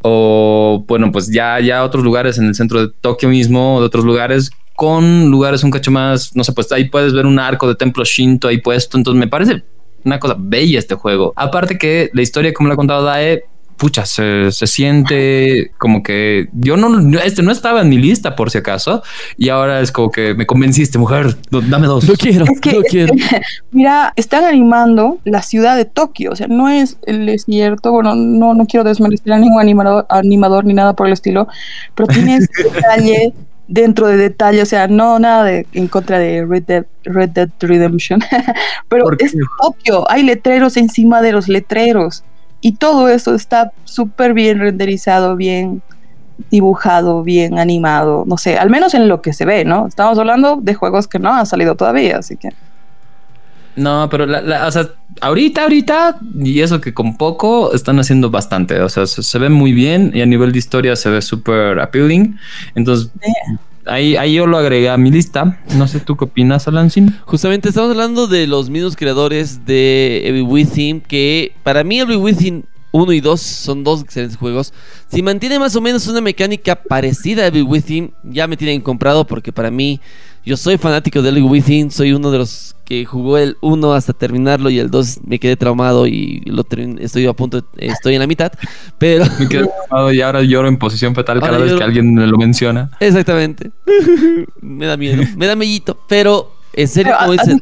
o bueno pues ya ya otros lugares en el centro de Tokio mismo de otros lugares con lugares un cacho más no sé pues ahí puedes ver un arco de templo Shinto ahí puesto entonces me parece una cosa bella este juego aparte que la historia como le ha contado Dae pucha, se, se siente como que yo no, este no estaba en mi lista por si acaso, y ahora es como que me convenciste, mujer, dame dos. Lo quiero, Es que, lo quiero. mira, están animando la ciudad de Tokio, o sea, no es el desierto, bueno, no, no quiero desmerecer a ningún animador, animador ni nada por el estilo, pero tiene ese detalle dentro de detalle, o sea, no nada de, en contra de Red Dead, Red Dead Redemption, pero es Tokio, hay letreros encima de los letreros y todo eso está súper bien renderizado, bien dibujado, bien animado, no sé, al menos en lo que se ve, ¿no? Estamos hablando de juegos que no han salido todavía, así que... No, pero la, la- o sea, ahorita, ahorita, y eso que con poco están haciendo bastante. O sea, se, se ve muy bien y a nivel de historia se ve súper appealing. Entonces, ahí, ahí yo lo agregué a mi lista. No sé tú qué opinas, Alansin. Justamente estamos hablando de los mismos creadores de Evil Within, que para mí Evil Within 1 y 2 son dos excelentes juegos. Si mantiene más o menos una mecánica parecida a Evil Within, ya me tienen comprado porque para mí yo soy fanático de Evil Within, soy uno de los que jugó el 1 hasta terminarlo y el 2 me quedé traumado y lo estoy a punto, de- estoy en la mitad, pero Me quedé traumado y ahora lloro en posición fetal cada vez lloro. que alguien me lo menciona. Exactamente. me da miedo, me da mellito. Pero, en serio, como a- dice,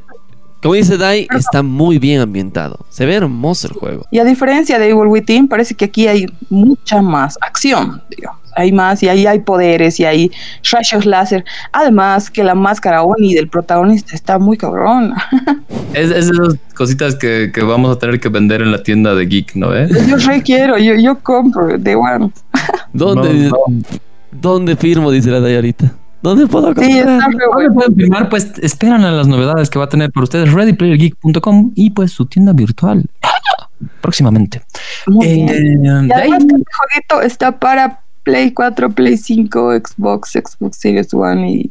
como dice Dai, está muy bien ambientado. Se ve hermoso el juego. Y a diferencia de Evil Within, parece que aquí hay mucha más acción, digamos. Hay más y ahí hay poderes y hay rayos láser. Además que la máscara Oni del protagonista está muy cabrona. Es, es de esas cositas que, que vamos a tener que vender en la tienda de Geek, ¿no? ¿Eh? Yo re quiero, yo, yo compro de one. ¿Dónde, No, ¿Dónde firmo? Dice la Dai ahorita. ¿Dónde puedo Sí, está comprar? ¿Dónde bueno. pueden firmar? Pues esperan a las novedades que va a tener para ustedes readyplayergeek.com y pues su tienda virtual próximamente. Muy Eh, bien. Y además que este jueguito está para Play 4, Play 5, Xbox, Xbox Series One y,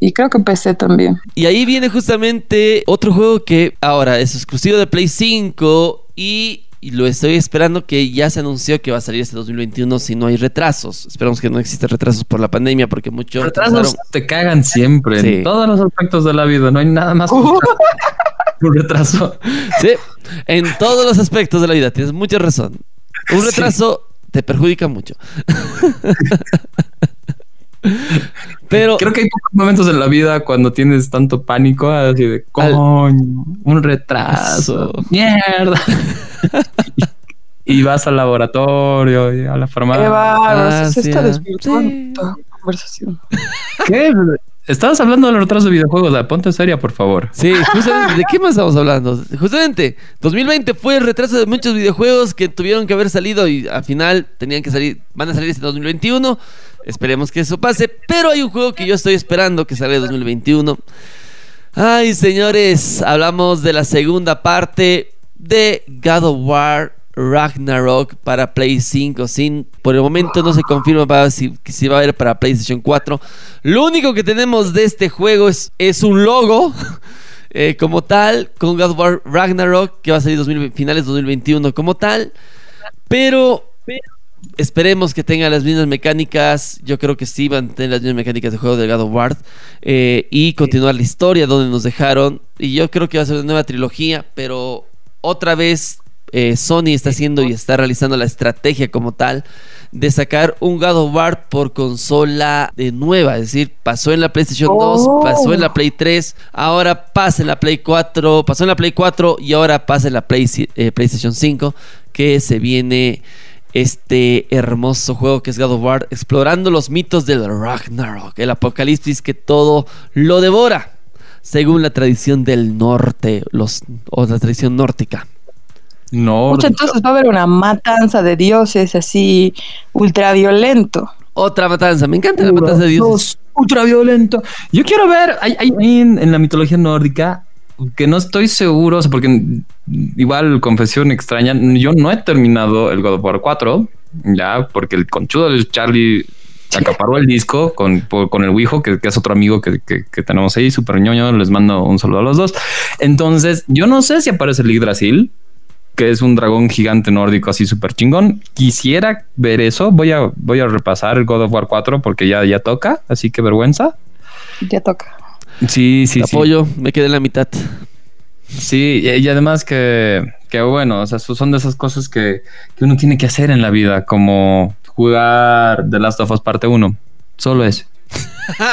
y creo que PC también. Y ahí viene justamente otro juego que ahora es exclusivo de Play 5 y, y lo estoy esperando que ya se anunció que va a salir este 2021 si no hay retrasos. Esperamos que no existen retrasos por la pandemia porque muchos retrasos retrasaron. te cagan siempre Sí. en todos los aspectos de la vida. No hay nada más que un retraso. Sí, en todos los aspectos de la vida, tienes mucha razón. Un Sí. retraso te perjudica mucho. Pero Creo que hay pocos momentos en la vida cuando tienes tanto pánico, así de coño, un retraso, mierda. y, y vas al laboratorio y a la Qué farmacia. bárbaro, se está desvirtuando Sí. conversación. ¿Qué? Estabas hablando del retraso de videojuegos, ponte seria, por favor. Sí, justamente, ¿de qué más estamos hablando? Justamente, 2020 fue el retraso de muchos videojuegos que tuvieron que haber salido y al final tenían que salir, van a salir este 2021. Esperemos que eso pase, pero hay un juego que yo estoy esperando que salga en 2021. Ay, señores, hablamos de la segunda parte de God of War Ragnarok para Play 5. Sin, por el momento no se confirma si va a haber para PlayStation 4. Lo único que tenemos de este juego es, es un logo. eh, como tal, con God of War Ragnarok, que va a salir 2000 finales 2021 como tal. Pero esperemos que tenga las mismas mecánicas. Yo creo que sí van a tener las mismas mecánicas de juego de God of War. eh, y continuar la historia donde nos dejaron. Y yo creo que va a ser una nueva trilogía, pero otra vez eh, Sony está haciendo y está realizando la estrategia como tal de sacar un God of War por consola de nueva, es decir, pasó en la PlayStation 2, Oh. pasó en la Play 3, ahora pasa en la Play 4, pasó en la Play 4 y ahora pasa en la Play, eh, PlayStation 5, que se viene este hermoso juego que es God of War, explorando los mitos del Ragnarok, el apocalipsis que todo lo devora, según la tradición del norte, los, o la tradición nórdica. No. Pucha, entonces va a haber una matanza de dioses así ultraviolento. Otra matanza, me encanta la matanza de dioses. ultraviolento. Yo quiero ver, hay, hay- hay en, en la mitología nórdica que no estoy seguro, o sea, porque igual confesión extraña, yo no he terminado el God of War 4, ya, porque el conchudo del Charlie acaparó el disco con, por- con el Wijo, que, que es otro amigo que, que- que tenemos ahí, super ñoño, les mando un saludo a los dos. Entonces, yo no sé si aparece el Yggdrasil, que es un dragón gigante nórdico así súper chingón. Quisiera ver eso. Voy a, voy a repasar el God of War 4 porque ya, ya toca, así que vergüenza. Ya toca. Sí, sí, Te sí. apoyo, me quedé en la mitad. Sí, y, y además que, que, bueno, o sea, son de esas cosas que, que uno tiene que hacer en la vida, como jugar The Last of Us parte 1. Solo ese.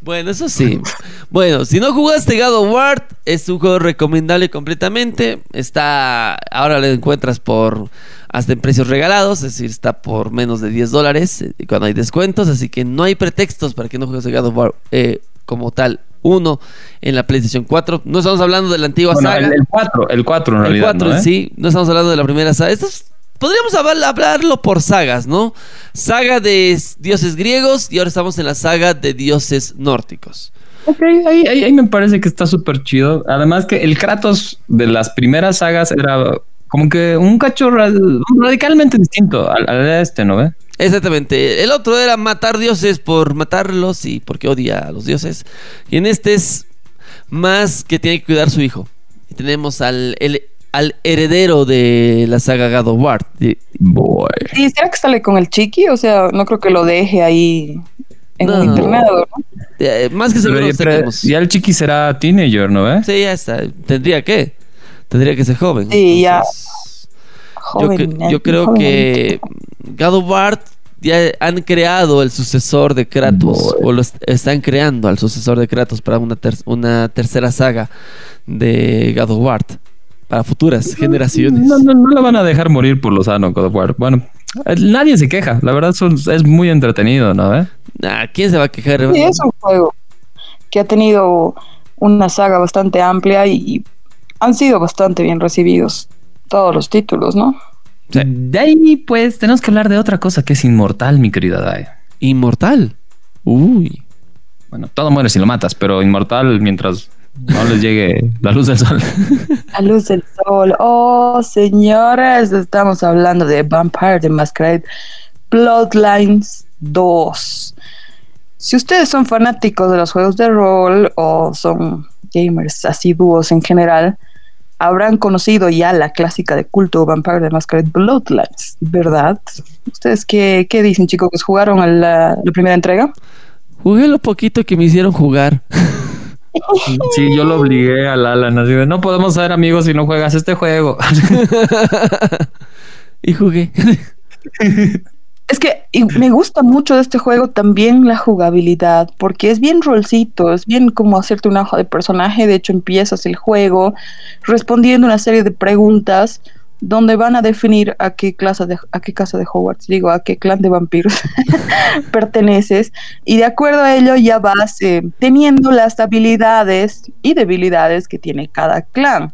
Bueno, eso sí. Bueno, si no jugaste God of War, es un juego recomendable completamente. Está. Ahora lo encuentras por. Hasta en precios regalados, es decir, está por menos de 10 dólares eh, cuando hay descuentos. Así que no hay pretextos para que no juegues God of War eh, como tal. Uno en la PlayStation 4. No estamos hablando de la antigua Bueno, saga. el, el 4, el 4 en El realidad. 4 ¿no, en eh? sí, no estamos hablando de la primera saga. Esto es- podríamos hablar- hablarlo por sagas, ¿no? Saga de dioses griegos y ahora estamos en la saga de dioses nórdicos. Ok, ahí, ahí, ahí me parece que está súper chido. Además que el Kratos de las primeras sagas era como que un cacho ra- radicalmente distinto al, al este, ¿no ve? Exactamente. El otro era matar dioses por matarlos y porque odia a los dioses. Y en este es más que tiene que cuidar a su hijo. Y tenemos al, el- al heredero de la saga God of War. Boy. ¿Y será que sale con el chiqui? O sea, no creo que lo deje ahí en No. un internado, ¿no? eh, más que seguro ya el chiqui será teenager, ¿no? Sí, ya está. Tendría que. Tendría que ser joven. Sí, ya. Entonces, Joven, yo eh, creo joven. que War ya han creado el sucesor de Kratos. Boy. O lo est- están creando al sucesor de Kratos para una, ter- una tercera saga de God of War. Para futuras generaciones. No, no, no lo van a dejar morir por lo sano, God of War. Bueno, eh, nadie se queja. La verdad son- es muy entretenido, ¿no? Nah, ¿Quién se va a quejar? Sí, es un juego que ha tenido una saga bastante amplia y han sido bastante bien recibidos todos los títulos, ¿no? Sí. De ahí, pues, tenemos que hablar de otra cosa que es inmortal, mi querida Dai. Inmortal. Uy. Bueno, todo muere si lo matas, pero inmortal mientras no les llegue la luz del sol. La luz del sol. Oh, señores, estamos hablando de Vampire the Masquerade Bloodlines 2. Si ustedes son fanáticos de los juegos de rol o son gamers asiduos en general, habrán conocido ya la clásica de culto Vampire the Masquerade Bloodlines, ¿verdad? ¿Ustedes qué, qué dicen, chicos? ¿Jugaron a la, la primera entrega? Jugué lo poquito que me hicieron jugar. Sí, yo lo obligué al Alan. Así de, no podemos ser amigos si no juegas este juego. y jugué. Es que me gusta mucho de este juego también la jugabilidad, porque es bien rolcito, es bien como hacerte una hoja de personaje. De hecho, empiezas el juego respondiendo una serie de preguntas donde van a definir a qué clase de a qué casa de Hogwarts, digo, a qué clan de vampiros perteneces. Y de acuerdo a ello ya vas eh, teniendo las habilidades y debilidades que tiene cada clan.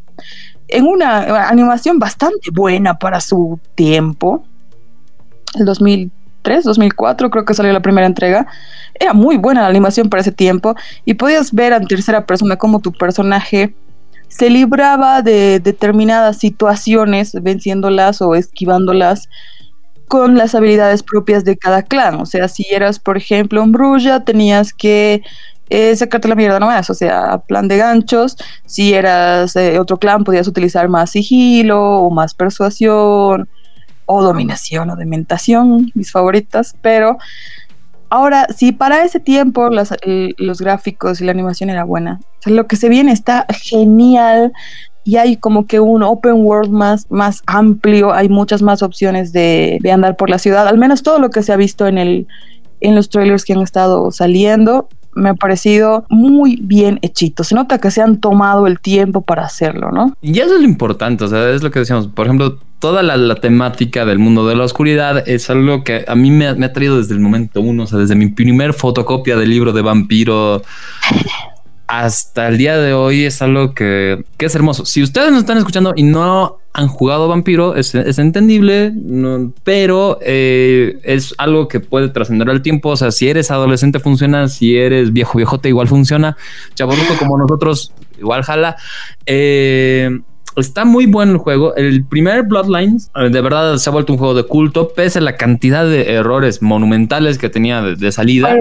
En una animación bastante buena para su tiempo, el 2003, 2004 creo que salió la primera entrega. Era muy buena la animación para ese tiempo y podías ver en tercera persona cómo tu personaje se libraba de determinadas situaciones, venciéndolas o esquivándolas con las habilidades propias de cada clan. O sea, si eras, por ejemplo, un bruja, tenías que eh, sacarte la mierda nomás, o sea, plan de ganchos. Si eras eh, otro clan, podías utilizar más sigilo o más persuasión o dominación o dementación, mis favoritas, pero ahora, si para ese tiempo los gráficos y la animación era buena, lo que se viene está genial y hay como que un open world más, más amplio, hay muchas más opciones de, de andar por la ciudad, al menos todo lo que se ha visto en, el, en los trailers que han estado saliendo. Me ha parecido muy bien hechito. Se nota que se han tomado el tiempo para hacerlo, ¿no? Y eso es lo importante, o sea, es lo que decíamos. Por ejemplo, toda la, temática del mundo de la oscuridad es algo que a mí me ha traído desde el momento uno, o sea, desde mi primer fotocopia del libro de vampiro hasta el día de hoy es algo que, que es hermoso. Si ustedes nos están escuchando y no han jugado vampiro, es, es entendible, no- pero eh, es algo que puede trascender al tiempo. O sea, si eres adolescente funciona, si eres viejo viejote igual funciona, chaborruco como nosotros igual jala. Eh, Está muy bueno el juego. El primer Bloodlines eh, de verdad se ha vuelto un juego de culto, pese a la cantidad de errores monumentales que tenía de, de salida.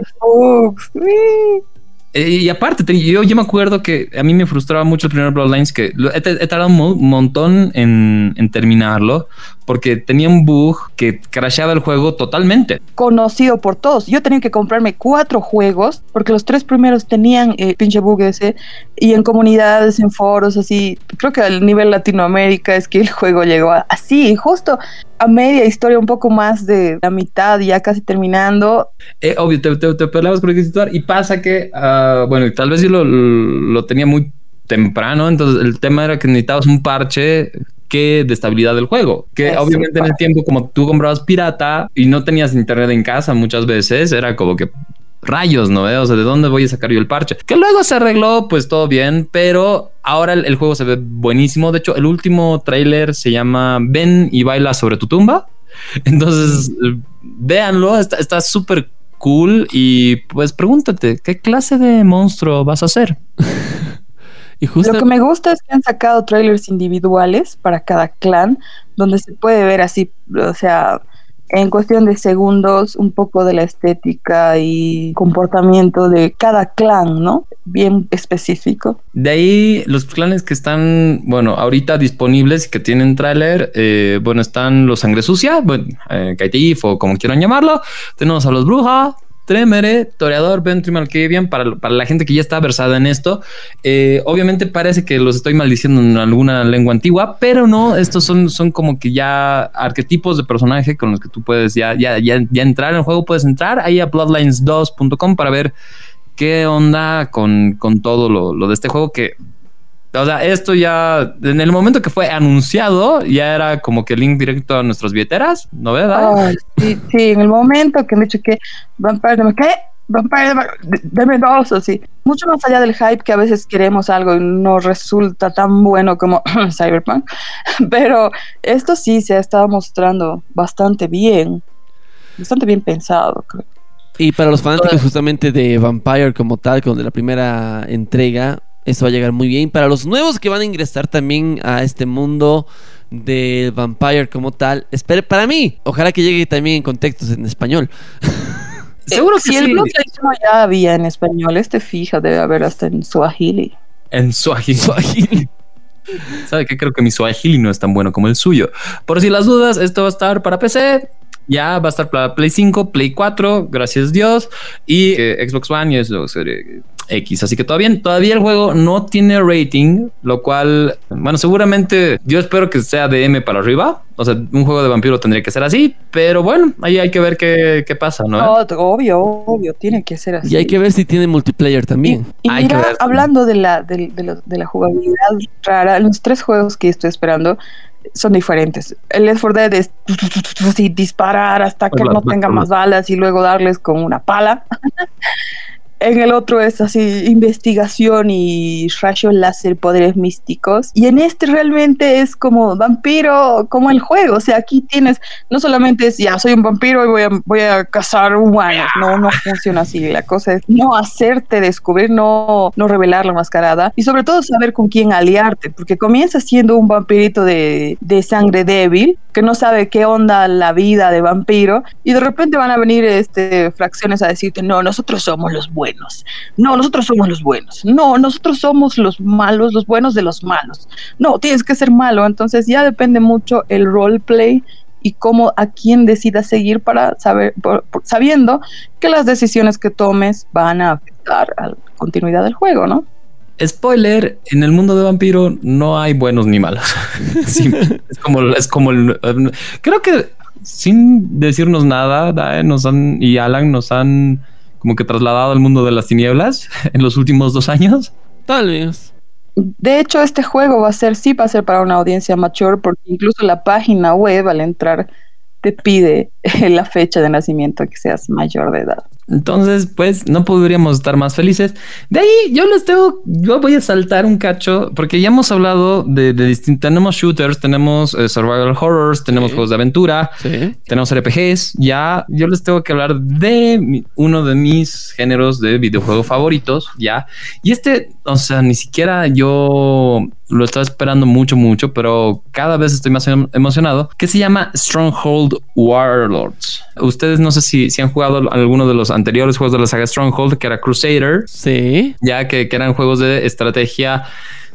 Eh, y aparte, te- yo, yo me acuerdo que a mí me frustraba mucho el primer Bloodlines, que he, he tardado un mo- montón en, en terminarlo, porque tenía un bug que crashaba el juego totalmente. Conocido por todos. Yo tenía que comprarme cuatro juegos porque los tres primeros tenían eh, pinche bug ese y en comunidades, en foros, así. Creo que al nivel Latinoamérica es que el juego llegó así, justo a media historia, un poco más de la mitad, ya casi terminando. Eh, obvio, te, te, te peleabas con el y pasa que, uh, bueno, tal vez yo lo, lo tenía muy temprano, entonces el tema era que necesitabas un parche que de estabilidad del juego. Que obviamente en el tiempo, como tú comprabas pirata y no tenías internet en casa muchas veces, era como que rayos, ¿no? O sea, ¿de dónde voy a sacar yo el parche? Que luego se arregló, pues todo bien, pero ahora el, juego se ve buenísimo. De hecho, el último tráiler se llama Ven y baila sobre tu tumba. Entonces, véanlo, está súper cool y pues pregúntate, ¿qué clase de monstruo vas a Lo que me gusta es que han sacado trailers individuales para cada clan, donde se puede ver así, o sea, en cuestión de segundos, un poco de la estética y comportamiento de cada clan, ¿no? Bien específico. De ahí los clanes que están, bueno, ahorita disponibles y que tienen tráiler, eh, bueno, están los Sangre Sucia, bueno, eh, Kaitif o como quieran llamarlo. Tenemos a los Bruja, Tremere, Toreador, Ventry Malkavian, para, para la gente que ya está versada en esto. Eh, obviamente parece que los estoy maldiciendo en alguna lengua antigua, pero no, estos son, son como que ya arquetipos de personaje con los que tú puedes ya, ya, ya, entrar en el juego, puedes entrar ahí a bloodlines2.com para ver qué onda con, con todo lo, lo de este juego que o sea, esto ya, en el momento que fue anunciado, ya era como que link directo a nuestras billeteras, ¿no verdad? sí, sí, en el momento que me dicho que Vampire, ¿qué? Vampire, deme dos, así. Mucho más allá del hype que a veces queremos algo y no resulta tan bueno como Cyberpunk. Pero esto sí se ha estado mostrando bastante bien, bastante bien pensado, creo. Y para los fanáticos justamente de Vampire como tal, con de la primera entrega, eso va a llegar muy bien. Para los nuevos que van a ingresar también a este mundo del Vampire como tal, espere, para mí, ojalá que llegue también en contextos en español. Seguro que si el blog ya había en español, este fija debe haber hasta en Swahili. En Swahili. ¿Sabe que Creo que mi Swahili no es tan bueno como el suyo. Por si las dudas, esto va a estar para PC, ya va a estar para Play 5, Play 4, gracias Dios, y eh, Xbox One y Xbox X. Así que todavía, todavía el juego no tiene rating, lo cual, bueno, seguramente yo espero que sea de M para arriba. O sea, un juego de vampiro tendría que ser así, pero bueno, ahí hay que ver qué, qué pasa, ¿no? obvio, obvio, tiene que ser así. Y hay que ver si tiene multiplayer también. Y, mira, hablando de la, de, de la jugabilidad rara, los tres juegos que estoy esperando, son diferentes. El Left 4 Dead es disparar hasta que no tenga más balas y luego darles con una pala. En el otro es así, investigación y rayos láser, poderes místicos. Y en este realmente es como vampiro, como el juego. O sea, aquí tienes, no solamente es, ya, soy un vampiro y voy a, voy a cazar humanos. No, no funciona así. La cosa es no hacerte descubrir, no, no revelar la mascarada. Y sobre todo saber con quién aliarte. Porque comienza siendo un vampirito de, de sangre débil, que no sabe qué onda la vida de vampiro. Y de repente van a venir este, fracciones a decirte, no, nosotros somos los buenos no, nosotros somos los buenos. No, nosotros somos los malos, los buenos de los malos. No, tienes que ser malo. Entonces ya depende mucho el roleplay y cómo a quién decidas seguir para saber, sabiendo que las decisiones que tomes van a afectar a la continuidad del juego, ¿no? Spoiler, en el mundo de vampiro no hay buenos ni malos. es como, es como el, creo que sin decirnos nada, nos han y Alan nos han como que trasladado al mundo de las tinieblas en los últimos dos años. Tal vez. De hecho, este juego va a ser, sí va a ser para una audiencia mayor, porque incluso la página web al entrar te pide la fecha de nacimiento que seas mayor de edad. Entonces, pues no podríamos estar más felices. De ahí yo les tengo, yo voy a saltar un cacho porque ya hemos hablado de, distintos, tenemos shooters, tenemos eh, survival horrors, tenemos juegos de aventura, tenemos RPGs. Ya yo les tengo que hablar de uno de mis géneros de videojuego favoritos, ya. Y este, o sea, ni siquiera yo lo estaba esperando mucho, mucho, pero cada vez estoy más em, emocionado, que se llama Stronghold Warlords. Ustedes no sé si, si han jugado alguno de los anteriores juegos de la saga Stronghold, que era Crusader. Sí. Ya que, que eran juegos de estrategia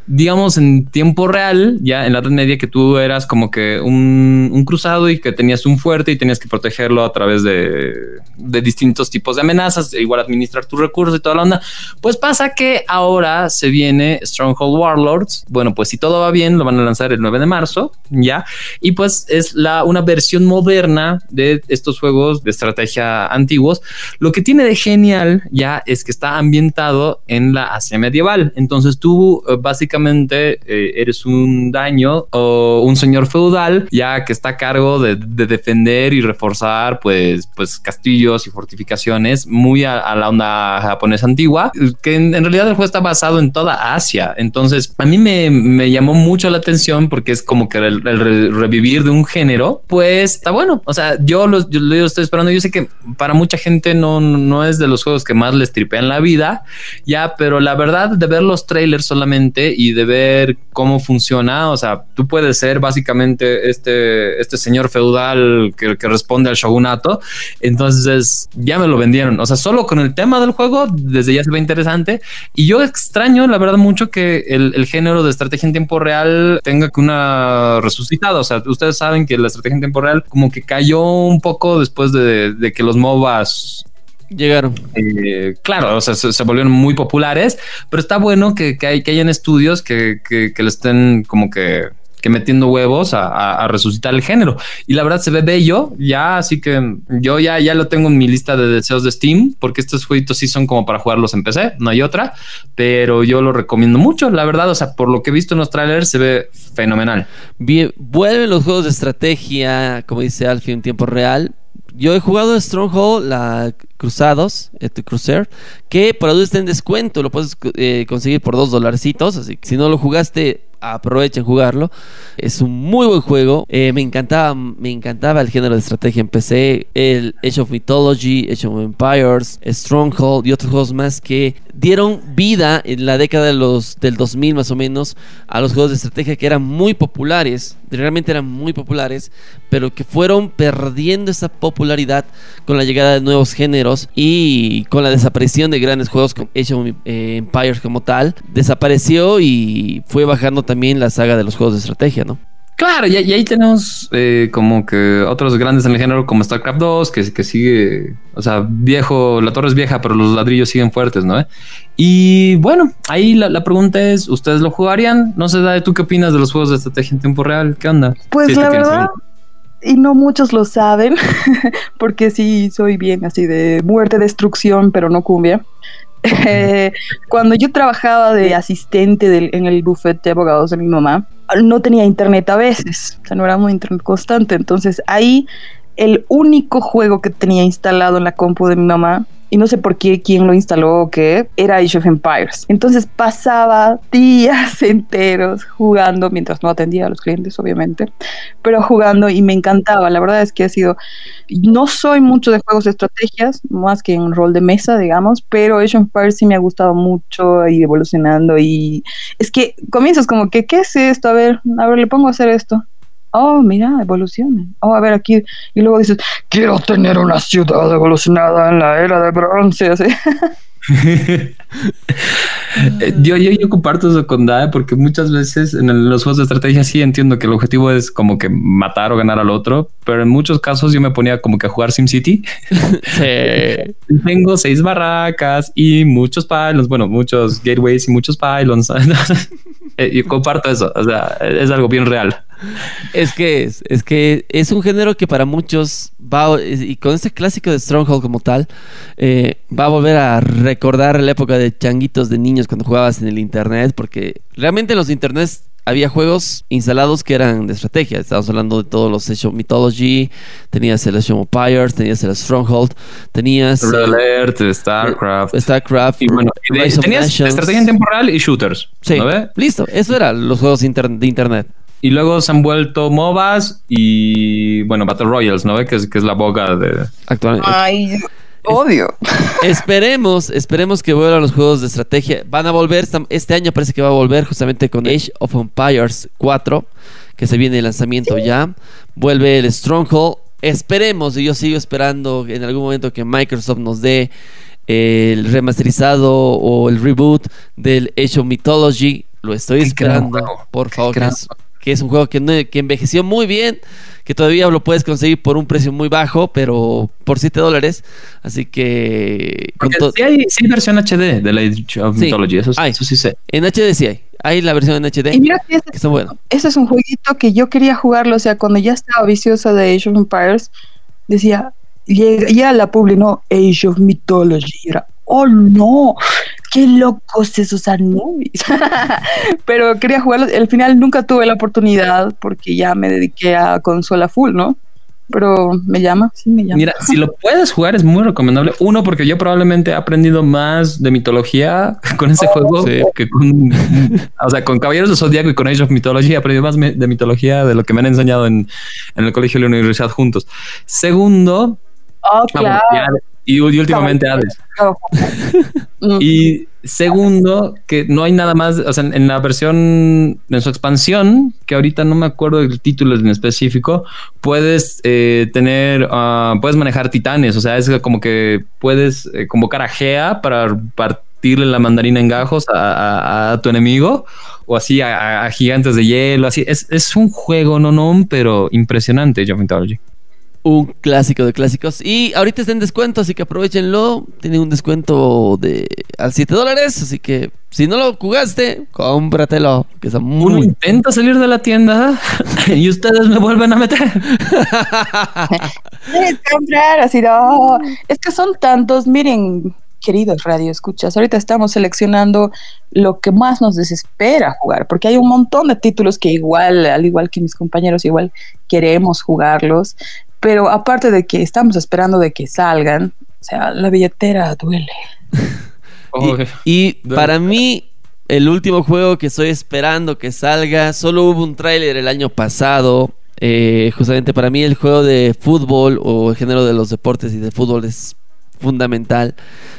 digamos, en tiempo real, ya en la Edad Media, que tú eras como que un, un cruzado y que tenías un fuerte y tenías que protegerlo a través de, de, distintos tipos de amenazas, e igual administrar tus recursos y toda la onda. Pues pasa que ahora se viene Stronghold Warlords. Bueno, pues si todo va bien, lo van a lanzar el 9 de marzo, ya. Y pues es la, una versión moderna de estos juegos de estrategia antiguos. Lo que tiene de genial ya es que está ambientado en la Asia medieval. Entonces tú eh, básicamente eh, eres un daño o un señor feudal ya que está a cargo de, defender y reforzar pues, pues castillos y fortificaciones muy a, la onda japonesa antigua, que en, realidad el juego está basado en toda Asia. Entonces a mí me, me llamó mucho la atención porque es como que el, revivir de un género, pues está bueno. O sea, yo lo, yo lo estoy esperando. Yo sé que para mucha gente no, no es de los juegos que más les tripean la vida, ya, pero la verdad de ver los trailers solamente y de ver cómo funciona, o sea, tú puedes ser básicamente este, este señor feudal que, responde al shogunato, entonces ya me lo vendieron, o sea, solo con el tema del juego, desde ya se ve interesante, y yo extraño, la verdad, mucho que el, el género de estrategia en tiempo real tenga que una resucitada, o sea, ustedes saben que la estrategia en tiempo real como que cayó un poco después de, de que los MOBAs Llegaron. Eh, claro, o sea, se, volvieron muy populares, pero está bueno que, que, hay, que hayan estudios que, que, le estén como que, que metiendo huevos a, resucitar el género. Y la verdad se ve bello, ya, así que yo ya, ya lo tengo en mi lista de deseos de Steam, porque estos jueguitos sí son como para jugarlos en PC, no hay otra, pero yo lo recomiendo mucho, la verdad, o sea, por lo que he visto en los trailers se ve fenomenal. Bien, vuelven los juegos de estrategia, como dice Alfie, en tiempo real, yo he jugado Stronghold, la Cruzados, este Cruiser, que por ahora está en descuento, lo puedes eh, conseguir por dos dolarcitos, así que si no lo jugaste, aprovechen jugarlo. Es un muy buen juego. Eh, me encantaba, me encantaba el género de estrategia. Empecé el Age of Mythology, Age of Empires, Stronghold y otros juegos más que dieron vida en la década de los, del 2000 más o menos a los juegos de estrategia que eran muy populares. Realmente eran muy populares, pero que fueron perdiendo esa popularidad con la llegada de nuevos géneros y con la desaparición de grandes juegos como Age of eh, Empires como tal. Desapareció y fue bajando también la saga de los juegos de estrategia, ¿no? Claro, y, ahí tenemos eh, como que otros grandes en el género como StarCraft 2, que, que sigue, o sea, viejo, la torre es vieja, pero los ladrillos siguen fuertes, ¿no? Y bueno, ahí la, pregunta es, ¿ustedes lo jugarían? No sé, ¿tú qué opinas de los juegos de estrategia en tiempo real? ¿Qué onda? Pues la verdad, y no muchos lo saben, porque sí soy bien así de muerte, destrucción, pero no cumbia. Eh, cuando yo trabajaba de asistente en el buffet de abogados de mi mamá, no tenía internet a veces, o sea, no era muy internet constante. Entonces ahí el único juego que tenía instalado en la compu de mi mamá y no sé por qué quién lo instaló o qué, era Age of Empires. Entonces pasaba días enteros jugando, mientras no atendía a los clientes, obviamente, pero jugando y me encantaba. La verdad es que ha sido, no soy mucho de juegos de estrategias, más que en rol de mesa, digamos, pero Age of Empires sí me ha gustado mucho y evolucionando y es que comienzas como que, ¿qué es esto? A ver, a ver, le pongo a hacer esto oh, mira, evoluciona. Oh, a ver aquí. Y luego dices, quiero tener una ciudad evolucionada en la era de bronce. Así. Yo, yo, yo, comparto eso con Dae porque muchas veces en los juegos de estrategia sí entiendo que el objetivo es como que matar o ganar al otro, pero en muchos casos yo me ponía como que a jugar SimCity. Sí. Tengo seis barracas y muchos pylons, bueno, muchos gateways y muchos pylons. Eh, yo comparto eso, o sea, es algo bien real. Es que es, es que es un género que para muchos va, y con este clásico de Stronghold como tal, eh, va a volver a recordar la época de changuitos de niños cuando jugabas en el internet, porque realmente en los internets había juegos instalados que eran de estrategia. Estamos hablando de todos los of Mythology, tenías el of Empires, tenías el Stronghold, tenías Red Alert, StarCraft. StarCraft, y bueno, tenías estrategia en temporal y shooters. Sí, listo. Eso eran los juegos de internet. Y luego se han vuelto MOBAs y, bueno, Battle Royals, ¿no? Que es, que es la boga de... Actualmente. Ay, odio. Esperemos, esperemos que vuelvan los juegos de estrategia. Van a volver, este año parece que va a volver justamente con Age of Empires 4, que se viene el lanzamiento ya. Vuelve el Stronghold. Esperemos, y yo sigo esperando en algún momento que Microsoft nos dé el remasterizado o el reboot del Age of Mythology Lo estoy esperando. Por favor, que es, que es un juego que, no- que envejeció muy bien. Que todavía lo puedes conseguir por un precio muy bajo, pero por 7 dólares. Así que. con sí, hay, sí hay versión HD de la Age of Sí, Mythology, eso, eso sí sé. En HD sí hay. Hay la versión en HD. Y mira que ese, Que está bueno. ese es un jueguito que yo quería jugarlo, o sea, cuando ya estaba viciosa de Age of Empires, decía, ya la publi, no, Age of Mythology, y era, oh no, qué locos esos Anubis. Pero quería jugarlo, al final nunca tuve la oportunidad porque ya me dediqué a consola full, ¿no? Pero me llama, sí me llama. Mira, si lo puedes jugar es muy recomendable. Uno, porque yo probablemente he aprendido más de mitología con ese juego Sí. que con, o sea, con Caballeros de Zodiaco y con Age of Mythology he aprendido más de mitología de lo que me han enseñado en, en el colegio de la universidad juntos. Segundo, Oh, ah, claro. bueno, y, y últimamente Hades. Mm. Y segundo, que no hay nada más, o sea, en, en la versión, en su expansión, que ahorita no me acuerdo del título en específico, puedes eh, tener, ah, puedes manejar titanes, o sea, es como que puedes eh, convocar a Gea para partirle la mandarina en gajos a, a- a tu enemigo, o así a, a gigantes de hielo, así. Es, es un juego, no, no, pero impresionante, of Mythology. Un clásico de clásicos. Y ahorita está en descuento, así que aprovechenlo. Tiene un descuento de a 7 dólares. Así que si no lo jugaste, cómpratelo. Que está Uno muy. intenta salir de la tienda y ustedes me vuelven a meter. Comprar, así no. Es que son tantos, miren, queridos radio escuchas, ahorita estamos seleccionando lo que más nos desespera jugar, porque hay un montón de títulos que igual, al igual que mis compañeros, igual queremos jugarlos, pero aparte de que estamos esperando de que salgan, o sea, la billetera duele. Y, y para mí, el último juego que estoy esperando que salga, solo hubo un tráiler el año pasado. Eh, justamente para mí el juego de fútbol o el género de los deportes y de fútbol es fundamental.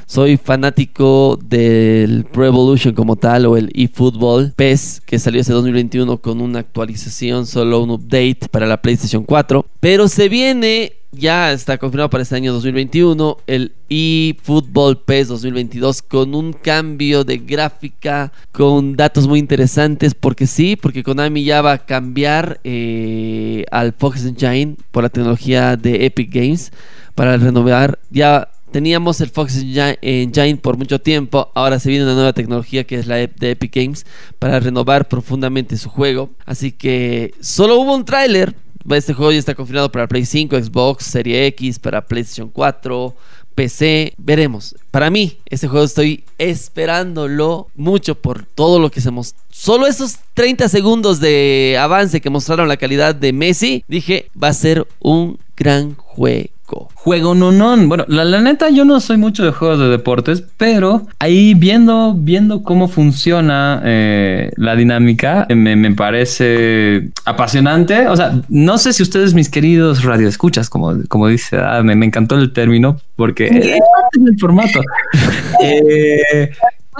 Soy fanático del Pro Evolution como tal o el eFootball PES que salió ese 2021 con una actualización, solo un update para la PlayStation 4. Pero se viene, ya está confirmado para este año 2021, el eFootball PES 2022 con un cambio de gráfica, con datos muy interesantes, porque sí, porque Konami ya va a cambiar eh, al Fox Engine por la tecnología de Epic Games para renovar ya teníamos el Fox Engine- Engine por mucho tiempo, ahora se viene una nueva tecnología que es la de Epic Games para renovar profundamente su juego. Así que solo hubo un tráiler. Este juego ya está confirmado para Play 5, Xbox, Serie X, para PlayStation 4, PC. Veremos. Para mí, este juego estoy esperándolo mucho por todo lo que se mostró. Solo esos 30 segundos de avance que mostraron la calidad de Messi, dije, va a ser un gran juego. Juego no no. Bueno, la, la neta, yo no soy mucho de juegos de deportes, pero ahí viendo, viendo cómo funciona eh, la dinámica, eh, me, me parece apasionante. O sea, no sé si ustedes, mis queridos radioescuchas, como, como dice, ah, me, me encantó el término, porque es del formato. Eh,